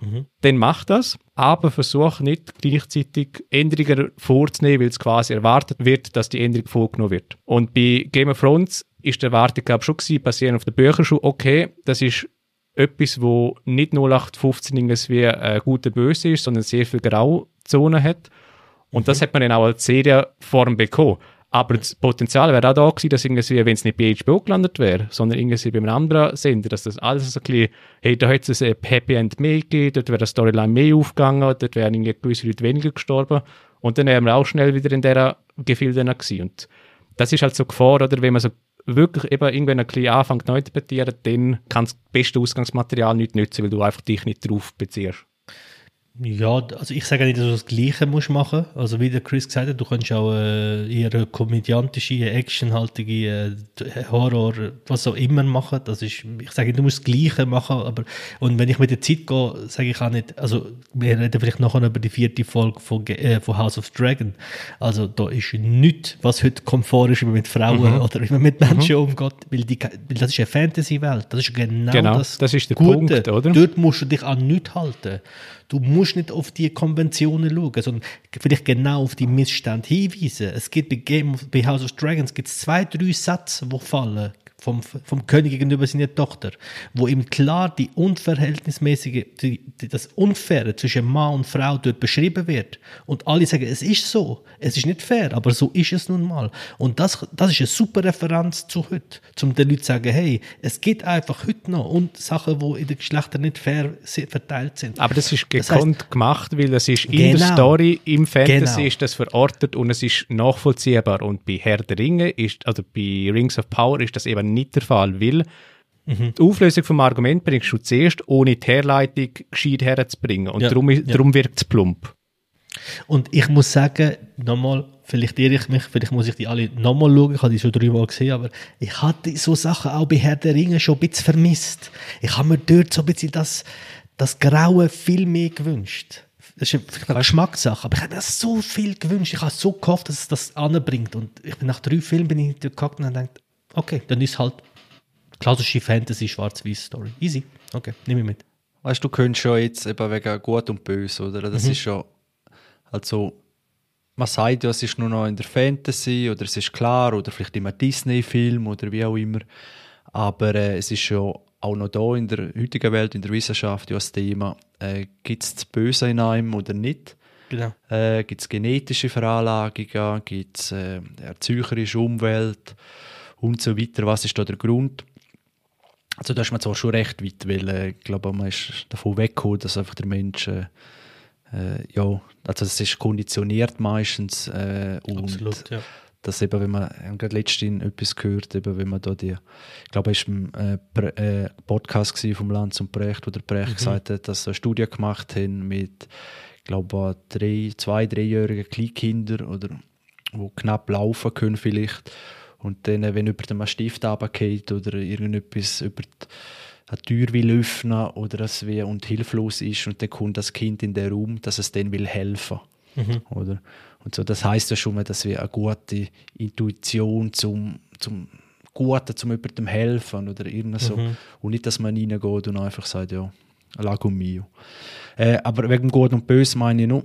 Mhm, dann mach das, aber versuch nicht gleichzeitig Änderungen vorzunehmen, weil es quasi erwartet wird, dass die Änderung vorgenommen wird. Und bei Game of Thrones ist die Erwartung, glaube ich, schon gewesen, basierend auf der Bücherschule, okay, das ist etwas, wo nicht 0815 irgendwie äh, gut oder böse ist, sondern sehr viel Grauzonen hat. Und das hat man dann auch als Serienform bekommen. Aber das Potenzial wäre auch da gewesen, dass irgendwie, wenn es nicht bei HBO gelandet wäre, sondern irgendwie bei einem anderen Sender, dass das alles so ein bisschen, hey, da hätte es ein Happy End mehr gegeben, dort wäre die Storyline mehr aufgegangen, dort wären irgendwie gewisse Leute weniger gestorben. Und dann wären wir auch schnell wieder in dieser Gefilde gewesen. Und das ist halt so Gefahr, oder wenn man so wirklich eben irgendwann ein bisschen anfängt neu zu interpretieren, dann kann das beste Ausgangsmaterial nicht nützen, weil du einfach dich nicht darauf beziehst. Ja, also ich sage nicht, dass du das Gleiche musst machen. Also wie der Chris gesagt hat, du kannst auch äh, eher komödiantische, actionhaltige äh, Horror, was auch immer machen. Das ist, ich sage nicht, du musst das Gleiche machen, aber und wenn ich mit der Zeit gehe, sage ich auch nicht, also wir reden vielleicht nachher über die vierte Folge von, äh, von House of Dragon. Also da ist nichts, was heute Komfort ist, wie man mit Frauen mhm. oder wie man mit Menschen mhm. umgeht, weil, die, weil das ist eine Fantasy-Welt. Das ist genau, genau das, das ist der Gute. Punkt, oder? Dort musst du dich an nichts halten. Du musst nicht auf die Konventionen schauen, sondern vielleicht genau auf die Missstände hinweisen. Es gibt bei, Game of, bei House of Dragons gibt's zwei, drei Sätze, die fallen vom, vom König gegenüber seiner Tochter, wo ihm klar die unverhältnismäßige, die, die, das Unfaire zwischen Mann und Frau dort beschrieben wird. Und alle sagen, es ist so, es ist nicht fair, aber so ist es nun mal. Und das, das ist eine super Referenz zu heute, um den Leuten zu sagen, hey, es gibt einfach heute noch und Sachen, die in den Geschlechtern nicht fair verteilt sind. Aber das ist gekonnt das heißt, gemacht, weil es ist in genau, der Story, im Fantasy genau. ist das verortet und es ist nachvollziehbar. Und bei Herr der Ringe ist, also bei Rings of Power ist das eben nicht der Fall, weil mhm. die Auflösung vom Argument bringst du zuerst, ohne die Herleitung gescheit herzubringen. Und ja, darum, ja. darum wirkt es plump. Und ich muss sagen, nochmal, vielleicht irre ich mich, vielleicht muss ich die alle nochmal schauen, ich habe die schon dreimal gesehen, aber ich hatte so Sachen auch bei Herr der Ringe schon ein bisschen vermisst. Ich habe mir dort so ein bisschen das, das Graue viel mehr gewünscht. Das ist eine Geschmackssache, aber ich habe mir so viel gewünscht. Ich habe so gehofft, dass es das anbringt. Und ich bin nach drei Filmen bin ich dort geguckt und habe gedacht, Okay, dann ist halt klassische Fantasy schwarz-weiß Story. Easy. Okay, nehme ich mit. Weißt du, du könntest schon jetzt eben wegen gut und böse, oder? Das mhm. ist schon, also, man sagt ja, es ist nur noch in der Fantasy oder es ist klar oder vielleicht immer Disney-Film oder wie auch immer. Aber äh, es ist schon auch noch da in der heutigen Welt, in der Wissenschaft, ja das Thema, äh, gibt es das Böse in einem oder nicht? Genau. Äh, gibt es genetische Veranlagungen, gibt es äh, erzeugerische Umwelt? Und so weiter. Was ist da der Grund? Also da ist man zwar schon recht weit, weil äh, ich glaube, man ist davon weggekommen, dass einfach der Mensch äh, äh, ja, also es ist konditioniert meistens äh, und Absolut, ja. dass eben, wenn man, ich habe gerade letztens etwas gehört, eben, wenn man da die, ich glaube, es war ein äh, äh, Podcast vom Lanz und Brecht, wo der Brecht mhm. gesagt hat, dass sie eine Studie gemacht haben mit, ich glaube, drei, zwei, dreijährigen Kleinkindern oder wo knapp laufen können vielleicht und dann, wenn über den Stift runtergeht oder irgendetwas über die eine Tür will öffnen oder es wie und hilflos ist und dann kommt das Kind in den Raum, dass es dann will helfen, mhm. oder? Und so, das heißt ja schon mal, dass wir eine gute Intuition zum, zum Guten, zum jemandem helfen oder irgendwas so. Mhm. Und nicht, dass man reingeht und einfach sagt, ja, lago mio. Äh, aber wegen Gut und Böse meine ich nur,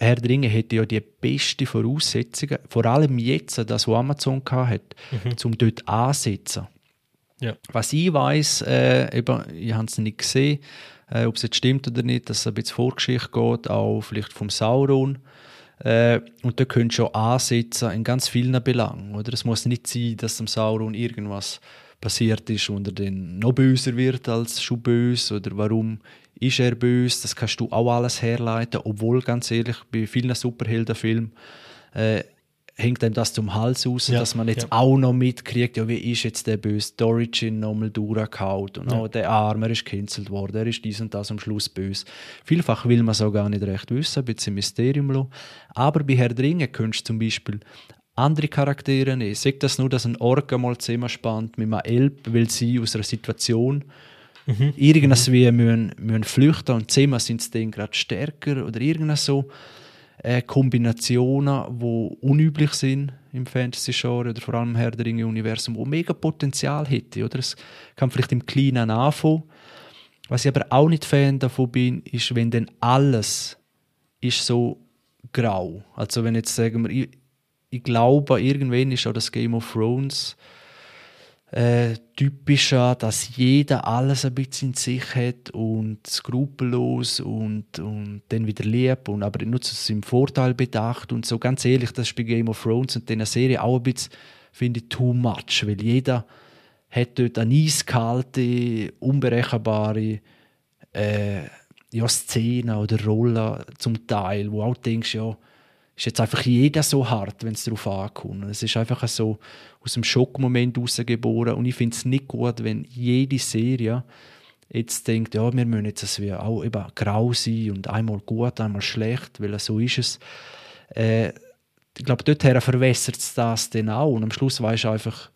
Herr der Ringe hätte ja die besten Voraussetzungen, vor allem jetzt, das, was Amazon hat, mhm. um dort anzusetzen. Ja. Was ich weiß, äh, ich habe es nicht gesehen, äh, ob es jetzt stimmt oder nicht, dass es ein bisschen Vorgeschichte geht, auch vielleicht vom Sauron. Äh, und da könnt ihr schon ansetzen in ganz vielen Belangen. Oder? Es muss nicht sein, dass dem Sauron irgendwas passiert ist und er dann noch böser wird als schon böse oder warum ist er böse, das kannst du auch alles herleiten, obwohl, ganz ehrlich, bei vielen Superheldenfilmen äh, hängt einem das zum Hals raus, ja, dass man jetzt ja. auch noch mitkriegt, ja, wie ist jetzt der böse, die Origin nochmal durchgehauen und ja. oh, der Arme ist gecancelt worden, er ist dies und das am Schluss böse. Vielfach will man es auch gar nicht recht wissen, ein bisschen Mysterium lassen. Aber bei Herr Dringe könntest du zum Beispiel andere Charaktere nehmen. Sag das nur, dass ein Ork mal zusammenspannt mit einem Elb, weil sie aus einer Situation Mhm. Irgendwas mhm. wie müssen, müssen flüchten und zehnmal sind sie dann gerade stärker oder irgendwas so. Äh, Kombinationen, die unüblich sind im Fantasy-Genre oder vor allem im Herr der Ringe-Universum, wo mega Potenzial hätte. Oder? Es kann vielleicht im Kleinen anfangen. Was ich aber auch nicht Fan davon bin, ist, wenn dann alles ist so grau. Also wenn jetzt sagen wir, ich, glaube, irgendwann ist auch das Game of Thrones äh, typischer, dass jeder alles ein bisschen in sich hat und skrupellos und, und dann wieder lieb und aber nur zu seinem Vorteil bedacht und so. Ganz ehrlich, das ist bei Game of Thrones und dieser Serie auch ein bisschen, finde ich, too much, weil jeder hat dort eine eiskalte, unberechenbare äh, ja, Szene oder Rolle zum Teil, wo auch denkst, ja, ist jetzt einfach jeder so hart, wenn es darauf ankommt. Es ist einfach so aus dem Schockmoment herausgeboren und ich finde es nicht gut, wenn jede Serie jetzt denkt, ja, wir müssen jetzt es auch eben grau sein und einmal gut, einmal schlecht, weil so ist es. Äh, ich glaube, dorthin verwässert es das dann auch und am Schluss weißt du einfach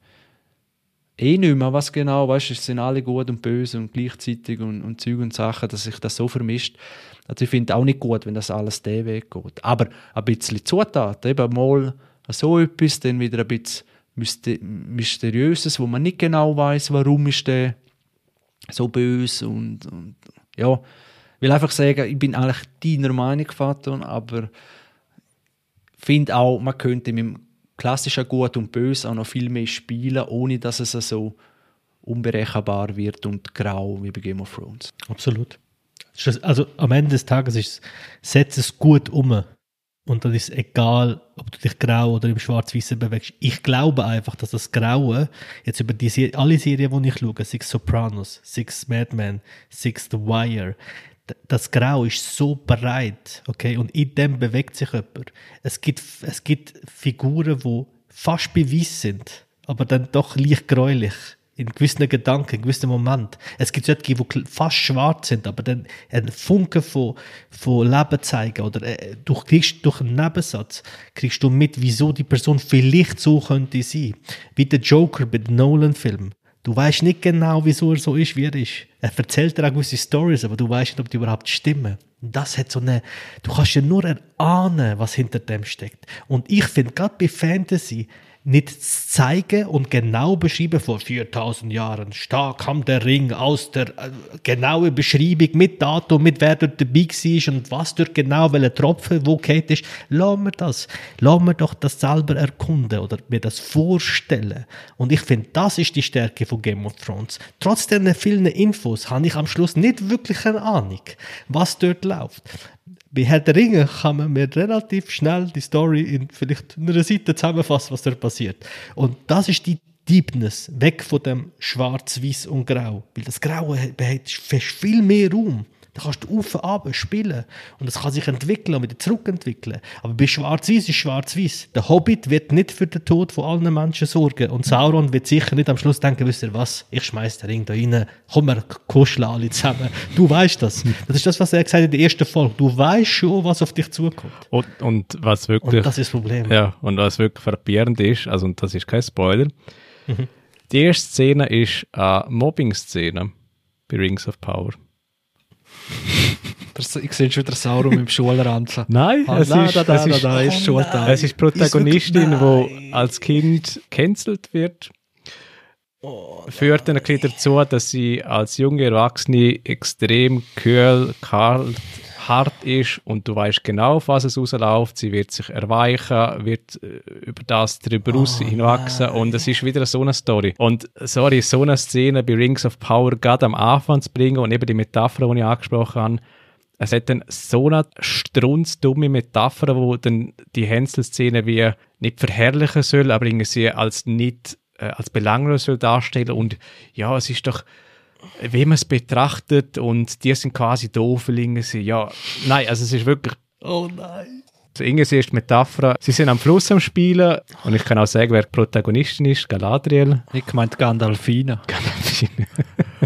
eh nicht mehr, was genau, weißt du, es sind alle gut und böse und gleichzeitig und, und Zeug und Sachen, dass sich das so vermischt. Also ich finde auch nicht gut, wenn das alles den Weg geht. Aber ein bisschen Zutaten, eben mal so etwas, dann wieder ein bisschen Mysteriöses, wo man nicht genau weiß, warum ist der so böse und, und ja, ich will einfach sagen, ich bin eigentlich deiner Meinung, Vater, aber finde auch, man könnte mit dem klassischen Gut und Böse auch noch viel mehr spielen, ohne dass es so unberechenbar wird und grau wie bei Game of Thrones. Absolut. Also am Ende des Tages ist es, setz es gut um. Und dann ist es egal, ob du dich grau oder im Schwarz-Weißen bewegst. Ich glaube einfach, dass das Graue, jetzt über die Serie, alle Serien, die ich schaue, Six Sopranos, Six Mad Men, Six The Wire, das Grau ist so breit, okay, und in dem bewegt sich jemand. Es gibt, es gibt Figuren, die fast bewies sind, aber dann doch leicht gräulich in gewissen Gedanken, in gewissen Momenten. Es gibt solche, die fast schwarz sind, aber dann einen Funken von, von Leben zeigen. Oder äh, du kriegst durch einen Nebensatz kriegst du mit, wieso die Person vielleicht so könnte sein. Wie der Joker bei den Nolan-Filmen. Du weißt nicht genau, wieso er so ist, wie er ist. Er erzählt dir auch gewisse Stories, aber du weißt nicht, ob die überhaupt stimmen. Das hat so eine, du kannst ja nur erahnen, was hinter dem steckt. Und ich finde, gerade bei Fantasy, nicht zeigen und genau beschreiben vor 4000 Jahren. Stark kam der Ring aus der äh, genauen Beschreibung mit Datum, mit wer dort dabei war und was dort genau, welcher Tropfen wo geht ist. Lassen wir das. Lassen wir doch das selber erkunden oder mir das vorstellen. Und ich finde, das ist die Stärke von Game of Thrones. Trotz der vielen Infos habe ich am Schluss nicht wirklich eine Ahnung, was dort läuft bei Herr der Ringe kann man mir relativ schnell die Story in vielleicht einer Seite zusammenfassen, was da passiert. Und das ist die Deepness, weg von dem Schwarz, Weiß und Grau. Weil das Graue hat viel mehr Raum. Da kannst du auf und spielen. Und das kann sich entwickeln und wieder zurückentwickeln. Aber bei Schwarz-Weiß ist Schwarz-Weiß. Der Hobbit wird nicht für den Tod von allen Menschen sorgen. Und Sauron wird sicher nicht am Schluss denken, wisst ihr was, ich schmeiß den Ring da rein, komm, wir kuscheln alle zusammen. Du weißt das. Das ist das, was er gesagt hat in der ersten Folge. Du weißt schon, was auf dich zukommt. Und, und was wirklich... Und das ist das Problem. Ja, und was wirklich frappierend ist, also und das ist kein Spoiler, mhm. die erste Szene ist eine Mobbing-Szene bei Rings of Power ich sehe schon wieder Sauron mit dem Schulranzen. Nein, ah, es, nein, ist, da, da, es, ist, da, ist oh, es ist Protagonistin, die als Kind cancelled wird. Oh, führt dann dazu, dass sie als junge Erwachsene extrem kühl, kalt, hart ist und du weißt genau, auf was es rausläuft. Sie wird sich erweichen, wird äh, über das drüber oh, hinwachsen nein. und es ist wieder so eine Story. Und sorry, so eine Szene bei Rings of Power gerade am Anfang zu bringen und eben die Metapher, die ich angesprochen habe, es hat dann so eine strunzdumme Metapher, wo dann die Hänsel-Szene wie nicht verherrlichen soll, aber irgendwie als nicht äh, als belanglos soll darstellen und ja, es ist doch wie man es betrachtet und die sind quasi Doofelinge. Ja, nein, also es ist wirklich. Oh nein. Also Inge ist Metapher. Sie sind am Fluss am Spielen und ich kann auch sagen, wer die Protagonistin ist, Galadriel. Ich meinte Gandalfina. Gandalfina.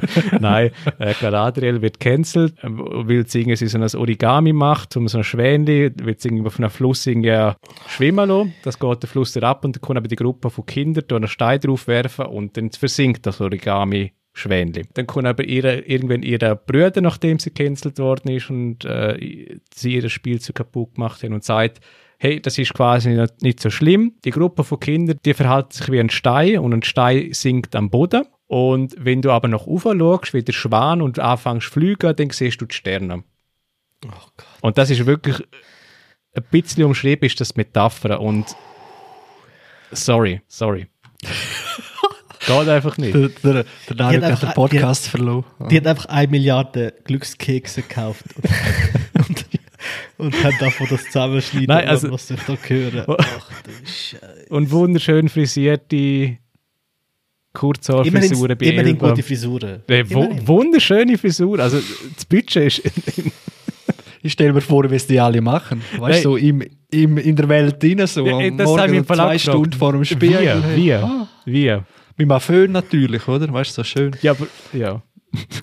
Nein, äh, Galadriel wird cancelled, äh, weil sie irgendwie so ein Origami macht, um so ein Schwänli, wird sie auf einem Fluss irgendwie schwimmen lassen. Das geht der Fluss ab und dann kommt aber die Gruppe von Kindern da einen Stein drauf werfen und dann versinkt das Origami Schwänli. Dann kommt aber ihre, irgendwann ihre Brüder, nachdem sie cancelled worden ist und äh, sie ihr Spielzeug kaputt gemacht haben und sagt, hey, das ist quasi nicht, nicht so schlimm. Die Gruppe von Kindern, die verhalten sich wie ein Stein und ein Stein sinkt am Boden. Und wenn du aber nach oben schaust, wie der Schwan und anfängst zu fliegen, dann siehst du die Sterne. Oh und das ist wirklich ein bisschen umschrieben, ist das Metapher und sorry, sorry. Geht einfach nicht. Der, der, der Dario hat den Podcast die, verloren. Die hat einfach eine Milliarde Glückskekse gekauft. und, und hat davon das zusammenschneiden, Nein, also, was ich da höre. Ach du Scheiße. Und wunderschön frisierte Kurzhaarfrisuren bei Immerhin gute Frisuren. Nee, wunderschöne Frisuren. Also das Budget ist... ich stelle mir vor, wie es die alle machen. Weißt du, so im, im, in der Welt drin, so ja, am Morgen zwei Stunden vor dem Spiel. Wie? Wie? Wie? Mit einem Föhn natürlich, oder? Weißt du, so schön. Ja, aber, ja.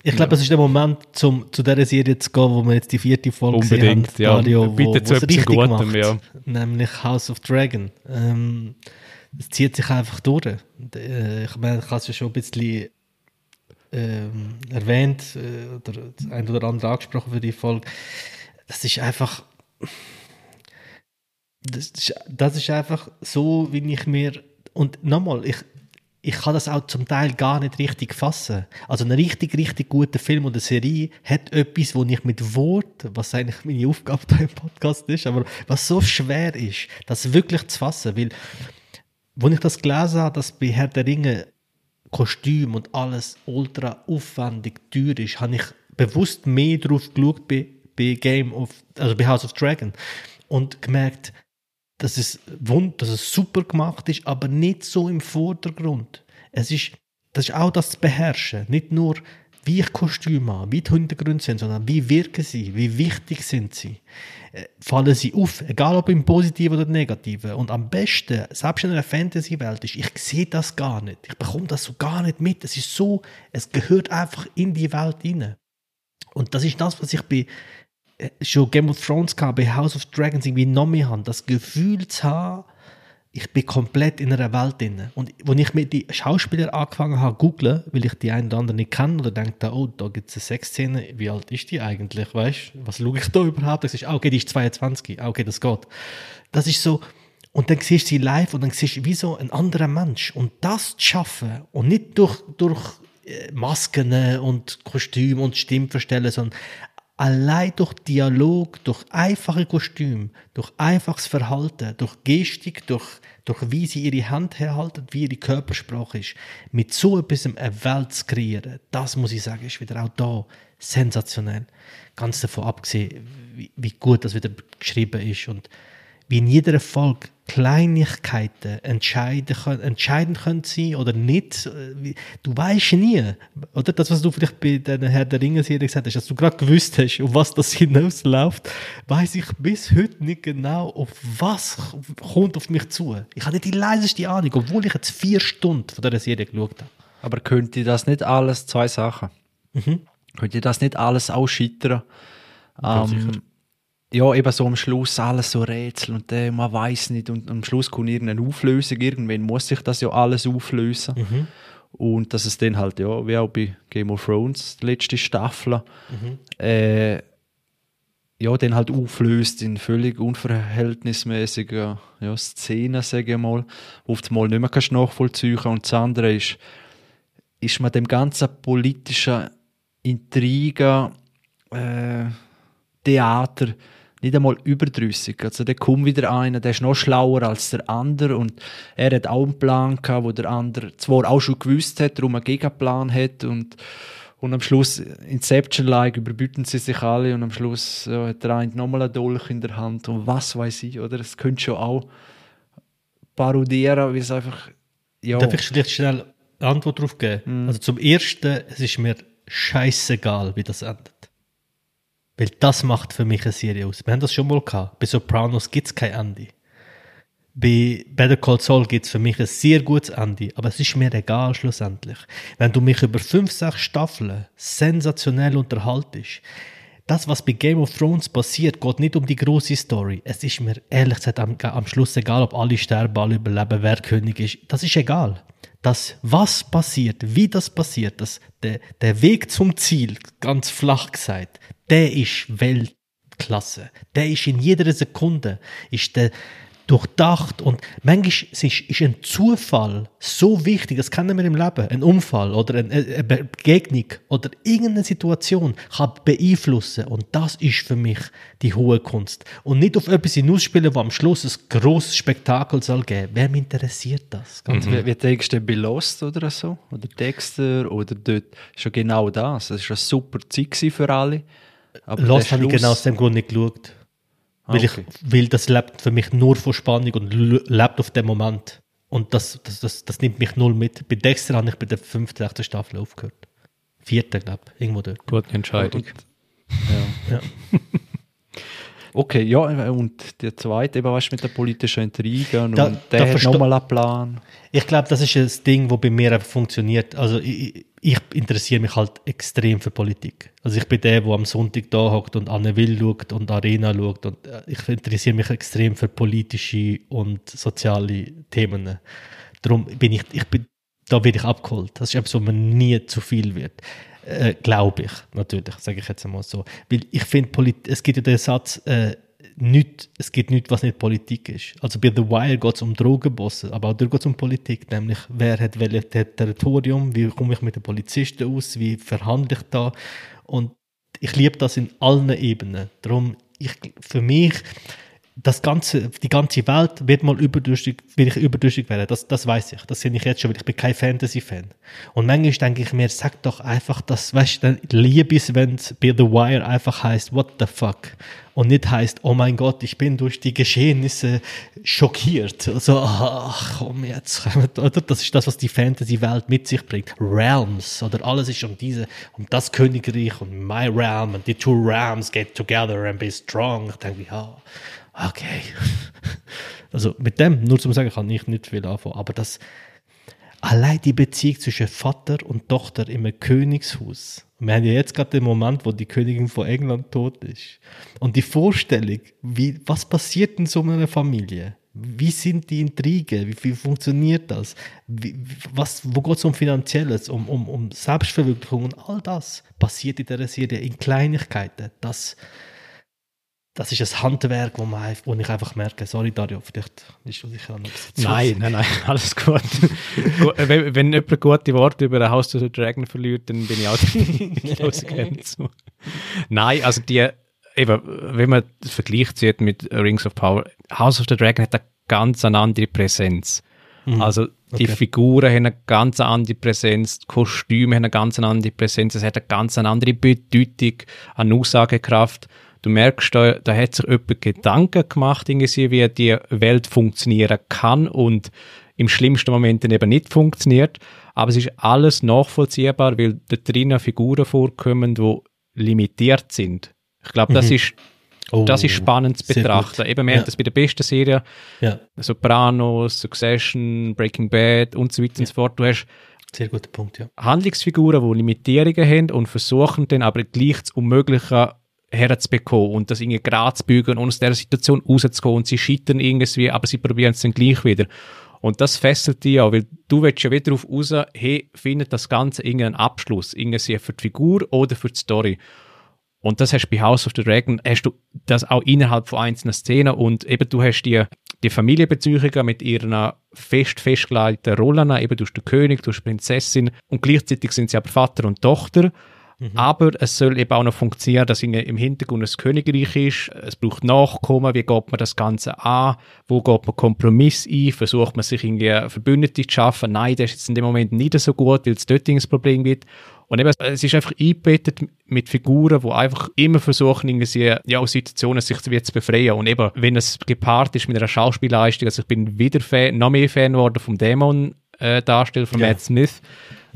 Ich glaube, es ist der Moment, zum, zu dieser Serie zu gehen, wo wir jetzt die vierte Folge Unbedingt, sehen haben, ja. Mario, Bitte wo, zu etwas richtig Gutem, macht, ja. nämlich House of Dragon. Ähm, es zieht sich einfach durch. Äh, ich meine, ich habe es ja schon ein bisschen ähm, erwähnt äh, oder das ein oder andere angesprochen für die Folge. Das ist einfach das ist, das ist einfach so, wie ich mir und nochmal, ich, ich kann das auch zum Teil gar nicht richtig fassen. Also ein richtig, richtig guter Film oder Serie hat etwas, wo ich mit Wort, was eigentlich meine Aufgabe hier im Podcast ist, aber was so schwer ist, das wirklich zu fassen, weil, wo ich das gelesen habe, dass bei Herr der Ringe Kostüm und alles ultra aufwendig teuer ist, habe ich bewusst mehr drauf geschaut bei, bei Game of, also bei House of Dragon und gemerkt, dass es, wund, dass es super gemacht ist, aber nicht so im Vordergrund. Es ist, das ist auch das zu beherrschen. Nicht nur, wie ich Kostüme habe, wie die Hintergründe sind, sondern wie wirken sie, wie wichtig sind sie. Äh, Fallen sie auf, egal ob im Positiven oder Negativen. Und am besten, selbst in einer Fantasy-Welt, ist, ich sehe das gar nicht. Ich bekomme das so gar nicht mit. Es ist so, es gehört einfach in die Welt hinein. Und das ist das, was ich bei schon Game of Thrones gehabt, bei House of Dragons irgendwie noch mehr haben, das Gefühl zu haben, ich bin komplett in einer Welt drin. Und als ich mit die Schauspieler angefangen habe zu googlen, weil ich die einen oder anderen nicht kenne oder denke, oh, da gibt es eine Sexszene, wie alt ist die eigentlich, weißt? Was schaue ich da überhaupt? Das ist, ah, okay, die ist 22, ah, okay, das geht. Das ist so, und dann siehst du sie live und dann siehst du wie so ein anderer Mensch. Und das zu schaffen und nicht durch, durch äh, Masken und Kostüm und Stimmverstellen, sondern allein durch Dialog, durch einfache Kostüm, durch einfaches Verhalten, durch Gestik, durch, durch wie sie ihre Hand herhalten, wie ihre Körpersprache ist, mit so etwas eine Welt zu kreieren, das muss ich sagen, ist wieder auch da sensationell. Ganz davon abgesehen, wie, wie gut das wieder geschrieben ist und wie in jeder Folge Kleinigkeiten entscheiden können, entscheidend können sein oder nicht. Du weißt nie, oder? Das, was du vielleicht bei der Herr der Ringe-Serie gesagt hast, dass du gerade gewusst hast, auf was das hinausläuft, weiß ich bis heute nicht genau, auf was kommt auf mich zu. Ich habe nicht die leiseste Ahnung, obwohl ich jetzt vier Stunden von dieser Serie geschaut habe. Aber könnte das nicht alles, zwei Sachen, mhm. könnte das nicht alles auch scheitern? Ähm, ja, eben so am Schluss alles so Rätsel und äh, man weiß nicht und am Schluss kommt irgendeine Auflösung, irgendwann muss sich das ja alles auflösen. Mhm. Und dass es dann halt, ja, wie auch bei Game of Thrones, die letzte Staffel, mhm. äh, ja, dann halt auflöst in völlig unverhältnismäßigen ja, Szenen, sage ich mal, oft mal nicht mehr kannst nachvollziehen Und das andere ist, ist man dem ganzen politischen Intrigen, äh, Theater, nicht einmal überdrüssig. Also da kommt wieder einer, der ist noch schlauer als der andere und er hat auch einen Plan gehabt, wo der andere zwar auch schon gewusst hat, darum einen Gegenplan hat und und am Schluss, Inception-like, überbieten sie sich alle und am Schluss ja, hat der eine nochmal einen Dolch in der Hand und was weiß ich, oder? Es könnte schon auch parodieren, wie es einfach, ja. Darf ich vielleicht schnell eine Antwort darauf geben? Mm. Also zum Ersten, es ist mir scheißegal, wie das endet. Weil das macht für mich eine Serie aus. Wir haben das schon mal gehabt. Bei Sopranos gibt es kein Ende. Bei Better Call Saul gibt es für mich ein sehr gutes Ende, aber es ist mir egal schlussendlich. Wenn du mich über fünf, sechs Staffeln sensationell unterhaltest, das, was bei Game of Thrones passiert, geht nicht um die große Story. Es ist mir ehrlich gesagt am, am Schluss egal, ob alle sterben, alle überleben, wer König ist. Das ist egal. Das, was passiert, wie das passiert, das, der, der Weg zum Ziel, ganz flach gesagt, der ist Weltklasse. Der ist in jeder Sekunde, ist der durchdacht und manchmal ist, ist ein Zufall so wichtig, das kennen wir im Leben, ein Unfall oder eine Begegnung oder irgendeine Situation kann beeinflussen und das ist für mich die hohe Kunst und nicht auf etwas hinausspielen, wo am Schluss ein grosses Spektakel soll geben. Wer mich interessiert das? Ganz mhm. Wie, wie denkst du bei Lost oder so? Oder Dexter oder dort? Schon genau das. Das war eine super Zeit für alle. Aber Lost habe ich genau aus dem Grund nicht geschaut. Weil, okay. ich, weil das lebt für mich nur von Spannung und lebt auf dem Moment. Und das, das, das, das nimmt mich null mit. Bei Dexter habe ich bei der fünften, sechsten Staffel aufgehört. Vierte, glaube ich, irgendwo dort. Gute Entscheidung. Und, ja. ja. Okay, ja, und der zweite, eben, weißt du, mit der politischen Intrige und Da- der da hat nochmal einen Plan. Ich glaube, das ist ein Ding, das bei mir einfach funktioniert. Also ich, ich interessiere mich halt extrem für Politik. Also ich bin der, der am Sonntag da hockt und Anne Will schaut und Arena schaut. Und äh, ich interessiere mich extrem für politische und soziale Themen. Darum bin ich, ich bin, da werde ich abgeholt. Das ist etwas, wo man nie zu viel wird. Äh, Glaube ich, natürlich, sage ich jetzt einmal so. Weil ich finde, es gibt ja den Satz, äh, nicht, es gibt nichts, was nicht Politik ist. Also bei The Wire geht es um Drogenbosse, aber auch dort geht es um Politik, nämlich wer hat welches Ter- Territorium, wie komme ich mit den Polizisten aus, wie verhandle ich da und ich liebe das in allen Ebenen. Darum, ich, für mich, das ganze, die ganze Welt wird mal überdurchschnittlich, will ich überdurchschnittlich werden. Das, das weiß ich. Das sehe ich jetzt schon, weil ich bin kein Fantasy-Fan. Und manchmal denke ich mir, sag doch einfach, das, weißt du, dann liebe es, wenn bei The Wire einfach heißt, what the fuck? Und nicht heißt, oh mein Gott, ich bin durch die Geschehnisse schockiert. Also, ach, komm jetzt. Oder? Das ist das, was die Fantasy-Welt mit sich bringt. Realms, oder alles ist um diese, um das Königreich und my realm and the two realms get together and be strong. Ich denke, ja, okay. Also mit dem, nur zum sagen, kann ich nicht viel anfangen. Aber das, allein die Beziehung zwischen Vater und Tochter im Königshaus. Wir haben ja jetzt gerade den Moment, wo die Königin von England tot ist. Und die Vorstellung, wie, was passiert in so einer Familie? Wie sind die Intrigen? Wie, wie funktioniert das? Wie, was, wo geht es um Finanzielles, um, um, um Selbstverwirklichung und all das passiert in dieser Serie in Kleinigkeiten. Das, das ist ein Handwerk, wo, man, wo ich einfach merke, sorry Dario, vielleicht ist du sicher noch Nein, nein, nein, alles gut. Gu- wenn, wenn jemand gute Worte über House of the Dragon verliert, dann bin ich auch große Grenze. Nein, also die, eben, wenn man den Vergleich zieht mit Rings of Power, House of the Dragon hat eine ganz eine andere Präsenz. Also die Okay. Figuren haben eine ganz andere Präsenz, die Kostüme haben eine ganz andere Präsenz, es hat eine ganz andere Bedeutung an Aussagekraft. Du merkst, da, da hat sich jemand Gedanken gemacht, irgendwie, wie die Welt funktionieren kann und im schlimmsten Moment dann eben nicht funktioniert. Aber es ist alles nachvollziehbar, weil da drinnen Figuren vorkommen, die limitiert sind. Ich glaube, das, ist, Oh, das ist spannend zu betrachten. gut. Eben, wir Ja. haben das bei der besten Serie Ja, Sopranos, Succession, Breaking Bad und so weiter und so fort. Du hast sehr guter Punkt, ja. Handlungsfiguren, die Limitierungen haben und versuchen dann aber gleich das Unmögliche herzubekommen und das irgendwie gerade zu bügeln und aus dieser Situation rauszukommen und sie scheitern irgendwie, aber sie probieren es dann gleich wieder. Und das fesselt dich auch, weil du willst ja wieder darauf raus, hey, findet das Ganze irgendeinen Abschluss, irgendwie für die Figur oder für die Story. Und das hast du bei House of the Dragon, hast du das auch innerhalb von einzelnen Szenen und eben du hast die, die Familienbeziehungen mit ihren fest festgelegten Rollen, eben du hast den König, du die Prinzessin und gleichzeitig sind sie aber Vater und Tochter. Aber es soll eben auch noch funktionieren, dass im Hintergrund ein Königreich ist. Es braucht Nachkommen. Wie geht man das Ganze an? Wo geht man Kompromiss ein? Versucht man sich irgendwie Verbündete zu schaffen? Nein, das ist jetzt in dem Moment nicht so gut, weil es dort ein Problem gibt. Und eben, es ist einfach eingebettet mit Figuren, die einfach immer versuchen, irgendwie, ja, aus Situationen sich zu befreien. Und eben, wenn es gepaart ist mit einer Schauspielleistung, also ich bin wieder Fan, noch mehr Fan geworden vom Dämon-Darsteller von Ja. Matt Smith.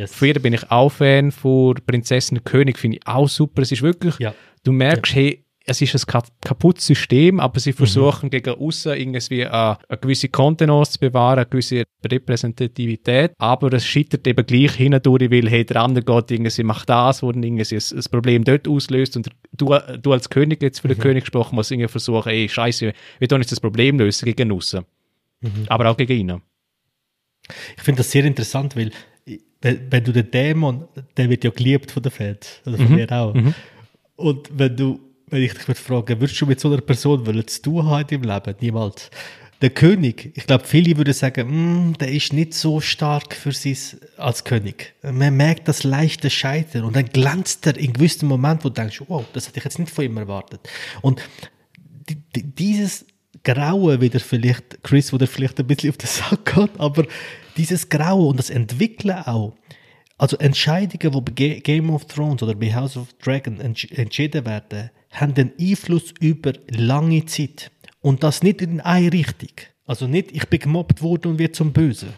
Yes. Früher bin ich auch Fan von Prinzessin und König, finde ich auch super. Es ist wirklich, Ja. du merkst, hey, es ist ein ka- kaputtes System, aber sie versuchen gegen außen irgendwie eine, eine gewisse Kontenance zu bewahren, eine gewisse Repräsentativität, aber es scheitert eben gleich hindurch, weil hey, der andere geht irgendwie, macht das, wo dann irgendwie ein Problem dort auslöst und du, du als König jetzt für den König gesprochen musst irgendwie versuchen, ey, scheiße, wir tun jetzt das Problem lösen gegen außen. Aber auch gegen ihn. Ich finde das sehr interessant, weil wenn, wenn du den Dämon, der wird ja geliebt von den Fans, also von mir auch. Und wenn du, wenn ich dich würde fragen, würdest du mit so einer Person wollen zu tun haben im Leben? Niemals. Der König, ich glaube, viele würden sagen, «Mm, der ist nicht so stark für sie als König. Man merkt das leichte Scheitern und dann glänzt er in gewissen Moment, wo du denkst, wow, das hätte ich jetzt nicht von ihm erwartet. Und die, die, dieses Graue wieder vielleicht, Chris, wo der vielleicht ein bisschen auf den Sack geht, aber dieses Graue und das Entwickeln auch, also Entscheidungen, die bei Ga- Game of Thrones oder bei House of Dragon entsch entschieden werden, haben den Einfluss über lange Zeit. Und das nicht in eine Richtung. Also nicht, ich bin gemobbt worden und werde zum Bösen.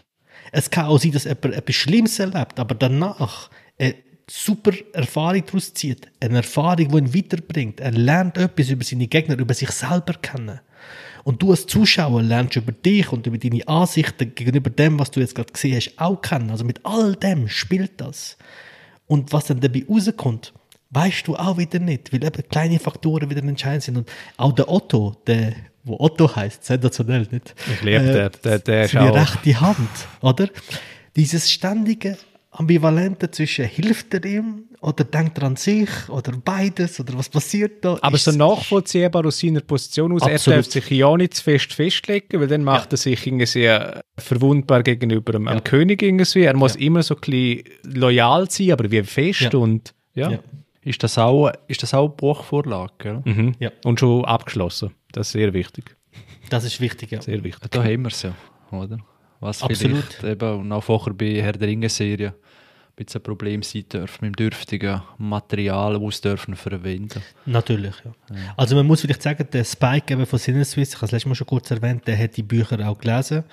Es kann auch sein, dass jemand etwas Schlimmes erlebt, aber danach äh, super Erfahrung daraus zieht. Eine Erfahrung, die ihn weiterbringt. Er lernt etwas über seine Gegner, über sich selber kennen. Und du als Zuschauer lernst über dich und über deine Ansichten gegenüber dem, was du jetzt gerade gesehen hast, auch kennen. Also mit all dem spielt das. Und was dann dabei rauskommt, weißt du auch wieder nicht, weil eben kleine Faktoren wieder entscheidend sind. Und auch der Otto, der, wo Otto heißt, sensationell, nicht? Ich liebe äh, der, der, der ist auch... rechte Hand, oder? Dieses ständige Ambivalente zwischen hilft er ihm oder denkt er an sich oder beides oder was passiert da? Aber so nachvollziehbar aus seiner Position aus, Absolut. er darf sich ja nicht zu fest festlegen, weil dann macht ja. er sich irgendwie verwundbar gegenüber einem, ja. König irgendwie. Er muss ja. immer so ein bisschen loyal sein, aber wie fest und ja. Ist das auch, ist das auch eine Buchvorlage? Gell? Mhm. Ja. Und schon abgeschlossen. Das ist sehr wichtig. Das ist wichtig, ja. Sehr wichtig. Da haben wir es ja, oder? Was Absolut. vielleicht eben, und auch vorher bei Herr der Ringe-Serie bisschen ein Problem sein dürfen mit dem dürftigen Material, das dürfen verwenden Natürlich, ja. ja. Also man muss vielleicht sagen, der Spike eben von Sinneswiss, ich habe es letztes Mal schon kurz erwähnt, der hat die Bücher auch gelesen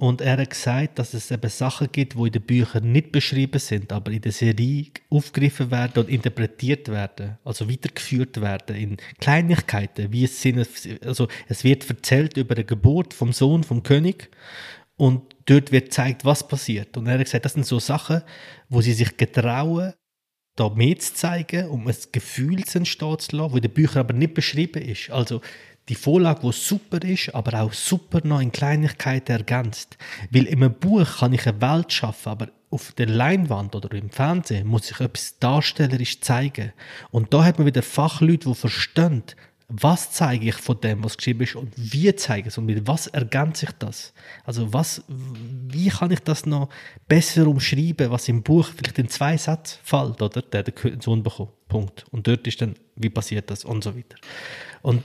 und er hat gesagt, dass es eben Sachen gibt, die in den Büchern nicht beschrieben sind, aber in der Serie aufgegriffen werden und interpretiert werden, also weitergeführt werden in Kleinigkeiten, wie es sind, also es wird erzählt über die Geburt vom Sohn vom König und dort wird gezeigt, was passiert. Und er hat gesagt, das sind so Sachen, wo sie sich getrauen, da mehr zu zeigen, um ein Gefühl zu entstehen zu wo in den Büchern aber nicht beschrieben ist. Also die Vorlage, die super ist, aber auch super noch in Kleinigkeiten ergänzt. Weil in einem Buch kann ich eine Welt schaffen, aber auf der Leinwand oder im Fernsehen muss ich etwas darstellerisch zeigen. Und da hat man wieder Fachleute, die verstehen, was zeige ich von dem, was geschrieben ist und wie zeige ich es und mit was ergänze ich das? Also was, wie kann ich das noch besser umschreiben, was im Buch vielleicht in zwei Sätzen fällt, oder? Der hat den Sohn bekommen, Punkt. Und dort ist dann, wie passiert das und so weiter. Und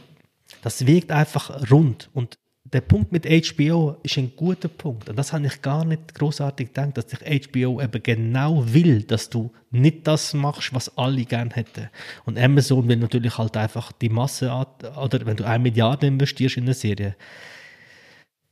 das wirkt einfach rund und der Punkt mit HBO ist ein guter Punkt. Und das habe ich gar nicht großartig gedacht, dass sich HBO eben genau will, dass du nicht das machst, was alle gerne hätten. Und Amazon will natürlich halt einfach die Masse, oder wenn du eine Milliarde investierst in eine Serie,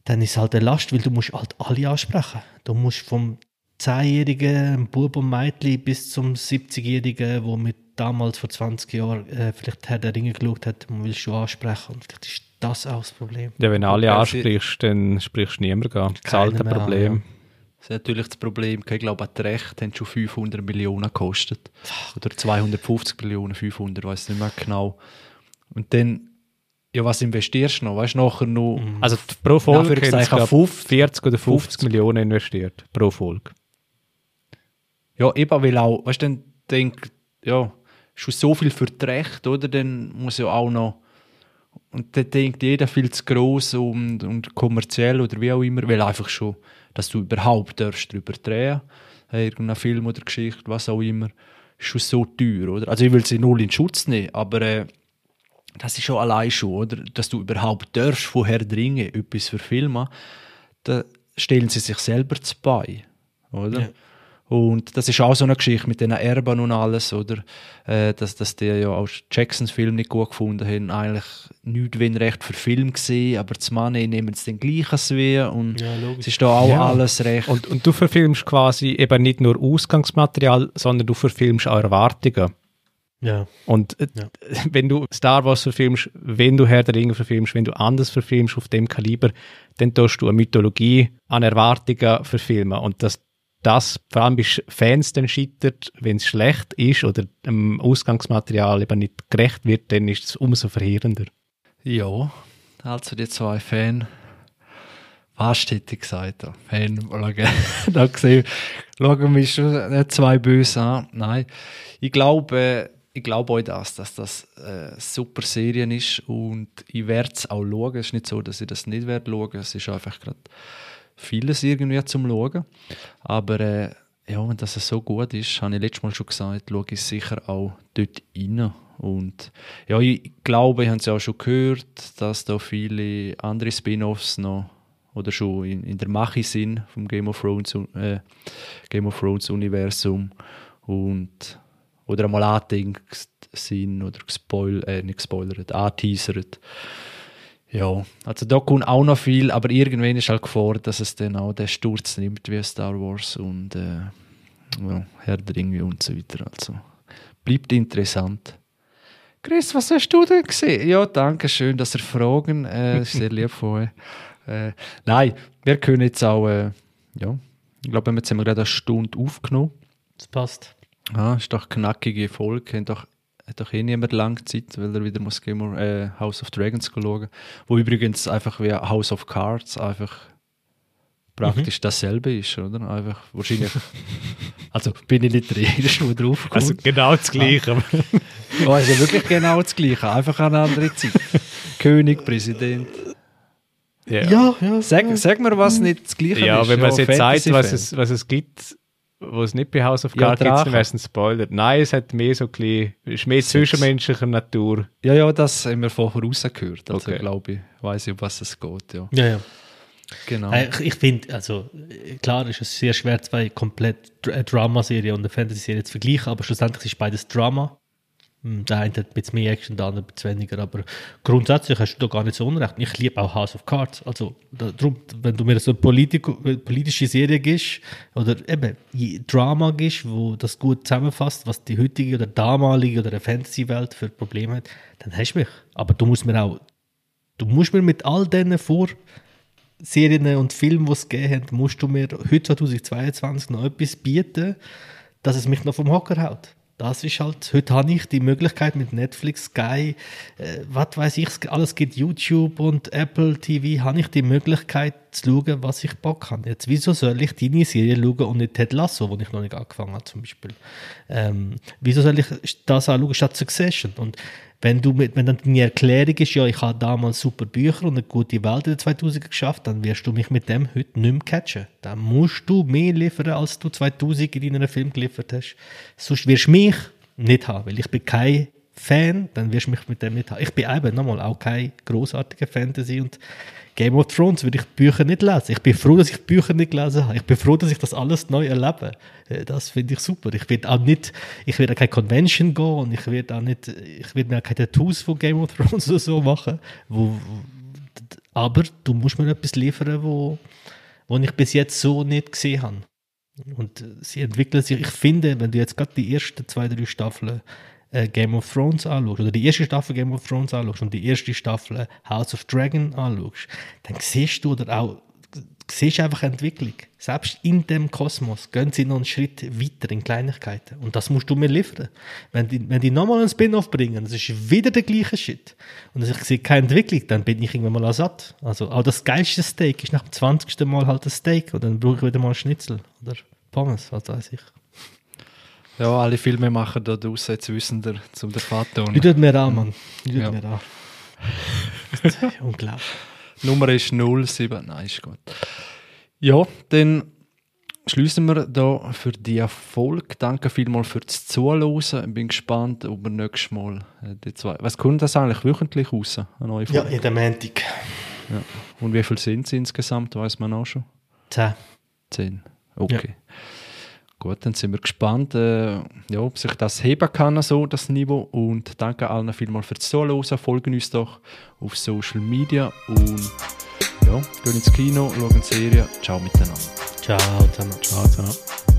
dann ist es halt eine Last, weil du musst halt alle ansprechen. Du musst vom 10-jährigen Bub und Mädchen bis zum 70-jährigen, wo mit damals vor 20 Jahren äh, vielleicht Herr der Ringe geschaut hat, man will schon ansprechen. Und vielleicht ist das auch das Problem. Ja, wenn du alle ansprichst, dann sprichst du niemand an. Das alte Problem. Ja. Das ist natürlich das Problem. Ich glaube, das Recht haben schon 500 Millionen gekostet. Oder 250 Millionen, 500, weiß nicht mehr genau. Und dann, ja, was investierst du noch? Weißt du, nachher noch. Mhm. Also pro Folge haben 40 oder 50, 50 Millionen investiert. Pro Folge. Ja, eben, weil auch, weißt du, dann denk, ja, schon so viel für das Recht, oder? Dann muss ja auch noch und dann denkt jeder viel zu gross und, und kommerziell oder wie auch immer, weil einfach schon, dass du überhaupt darfst darüber drehen irgendein Film oder Geschichte, was auch immer, ist schon so teuer, oder? Also ich will sie null in Schutz nehmen, aber äh, das ist schon allein schon, oder? Dass du überhaupt darfst von Herr Dringe etwas verfilmen, da stellen sie sich selber zu bei, oder? Ja. Und das ist auch so eine Geschichte mit den Erben und alles, oder? Äh, dass, dass die ja auch Jacksons Film nicht gut gefunden haben. Eigentlich nicht wenn recht für Film gesehen, aber die Money nehmen es dann gleich als wir und ja, es ist da auch ja. alles recht. Und, und du verfilmst quasi eben nicht nur Ausgangsmaterial, sondern du verfilmst auch Erwartungen. Ja. Und äh, ja. wenn du Star Wars verfilmst, wenn du Herr der Ringe verfilmst, wenn du anders verfilmst auf dem Kaliber, dann tust du eine Mythologie an Erwartungen verfilmen. Und das das vor allem bei Fans dann scheitert, wenn es schlecht ist oder dem Ausgangsmaterial eben nicht gerecht wird, dann ist es umso verheerender. Ja, also die zwei Fan fast hätte ich gesagt, Fan, da gesehen, schauen mich schon nicht zwei böse an. Nein, ich glaube, ich glaube euch das, dass das eine super Serie ist und ich werde es auch schauen. Es ist nicht so, dass ich das nicht werde schauen. Es ist einfach gerade vieles irgendwie zum Schauen. Aber äh, ja, wenn das so gut ist, habe ich letztes Mal schon gesagt, schaue ich sicher auch dort rein. Und ja, ich glaube, ich habe es ja auch schon gehört, dass da viele andere Spin-offs noch oder schon in, in der Mache sind vom Game of Thrones, äh, Game of Thrones Universum und oder einmal angedenkt sind oder gespoilert, äh, nicht gespoilert, angeteasert. Ja, also da kommt auch noch viel, aber irgendwann ist halt gefordert, dass es dann auch den Sturz nimmt wie Star Wars und äh, ja, Herr der Ringe und so weiter. Also, bleibt interessant. Chris, was hast du denn gesehen? Ja, danke schön, dass ihr fragen. Äh, sehr lieb von euch. Äh, nein, wir können jetzt auch, äh, ja, ich glaube, jetzt haben wir gerade eine Stunde aufgenommen. Das passt. Ah, ist doch knackige Folge. Hat doch, hat doch eh niemand lange Zeit, weil er wieder muss Game äh, House of Dragons schauen. Wo übrigens einfach wie House of Cards einfach praktisch mhm. dasselbe ist, oder? Einfach wahrscheinlich. also bin ich nicht der Erste, der drauf kommt. Also genau das Gleiche. Ah. oh, also wirklich genau das Gleiche, einfach eine andere Zeit. König, Präsident. Ja, ja. ja sag, sag mir, was nicht das Gleiche ja, ist. Ja, wenn man es jetzt sagt, was es, was es gibt, was es nicht bei House of Cards ja, gibt, es ein Spoiler. Nein, es hat mehr so ein bisschen, ist mehr zwischenmenschlicher Natur. Ja, ja, das haben wir vorher rausgehört. Also okay. glaube ich, weiß ich, um was es geht. Ja, ja. ja. Genau. Äh, ich, ich finde, also klar ist es sehr schwer, zwei komplett Drama-Serie und eine Fantasy-Serie zu vergleichen, aber schlussendlich ist beides Drama. Hm, der eine hat ein bisschen mehr Action, der andere ein bisschen weniger, aber grundsätzlich hast du da gar nicht so unrecht. Ich liebe auch House of Cards. Also, darum, wenn du mir so eine politische Serie gibst oder eben Drama gibst, wo das gut zusammenfasst, was die heutige oder damalige oder Fantasy-Welt für Probleme hat, dann hast du mich. Aber du musst mir auch, du musst mir mit all diesen vor Serien und Filmen, die es gegeben hat, musst du mir heute 2022 noch etwas bieten, dass es mich noch vom Hocker haut. Das ist halt, heute habe ich die Möglichkeit mit Netflix, Sky, äh, was weiß ich, alles gibt YouTube und Apple TV, habe ich die Möglichkeit zu schauen, was ich Bock habe. Jetzt, wieso soll ich deine Serie schauen und nicht Ted Lasso, wo ich noch nicht angefangen habe zum Beispiel? Ähm, wieso soll ich das anschauen statt Succession? Und wenn, du mit, wenn dann deine Erklärung ist, ja, ich habe damals super Bücher und eine gute Welt in den 2000 geschafft, dann wirst du mich mit dem heute nicht mehr catchen. Dann musst du mehr liefern, als du 2000 in deinem Film geliefert hast. Sonst wirst du mich nicht haben, weil ich bin kein Fan, dann wirst du mich mit dem nicht haben. Ich bin eben nochmal auch kein großartiger Fantasy und Game of Thrones würde ich Bücher nicht lesen. Ich bin froh, dass ich Bücher nicht gelesen habe. Ich bin froh, dass ich das alles neu erlebe. Äh, das finde ich super. Ich werde auch nicht, ich werde keine Convention gehen und ich werde auch nicht, ich werde mir auch keine Tattoos von Game of Thrones oder so machen. Wo, aber du musst mir etwas liefern, wo, wo ich bis jetzt so nicht gesehen habe. Und äh, sie entwickeln sich, ich finde, wenn du jetzt gerade die ersten zwei, drei Staffeln äh, Game of Thrones anschaust, oder die erste Staffel Game of Thrones anschaust und die erste Staffel House of Dragon anschaust, dann siehst du oder auch siehst einfach Entwicklung. Selbst in dem Kosmos gehen sie noch einen Schritt weiter in Kleinigkeiten. Und das musst du mir liefern. Wenn die, wenn die nochmal einen Spin-off bringen, das ist wieder der gleiche Shit. Und ich sehe keine Entwicklung, dann bin ich irgendwann mal satt. Also auch das geilste Steak ist nach dem 20. Mal halt ein Steak und dann brauche ich wieder mal Schnitzel oder Pommes, was weiß ich. Ja, alle Filme machen da draußen jetzt wissender zum der Vater. Tut mir an, Mann. Tut ja. mir an. Unglaublich. Nummer ist 07. Nein, ist gut. Ja, dann schließen wir da für die Erfolg. Danke vielmals fürs Zuhören. Ich bin gespannt, ob wir nächstes Mal äh, die zwei. Was kommt das eigentlich wöchentlich raus? Eine neue Folge? Ja, in der Montag. Ja. Und wie viel sind es insgesamt? Weiß man auch schon? Zehn. Zehn. Okay. Ja. Gut, dann sind wir gespannt, äh, ja, ob sich das heben kann, so das Niveau. Und danke allen vielmals fürs Zuhören. Folgen uns doch auf Social Media und ja, gehen ins Kino, schauen Serie. Ciao miteinander. Ciao zusammen. Ciao zusammen.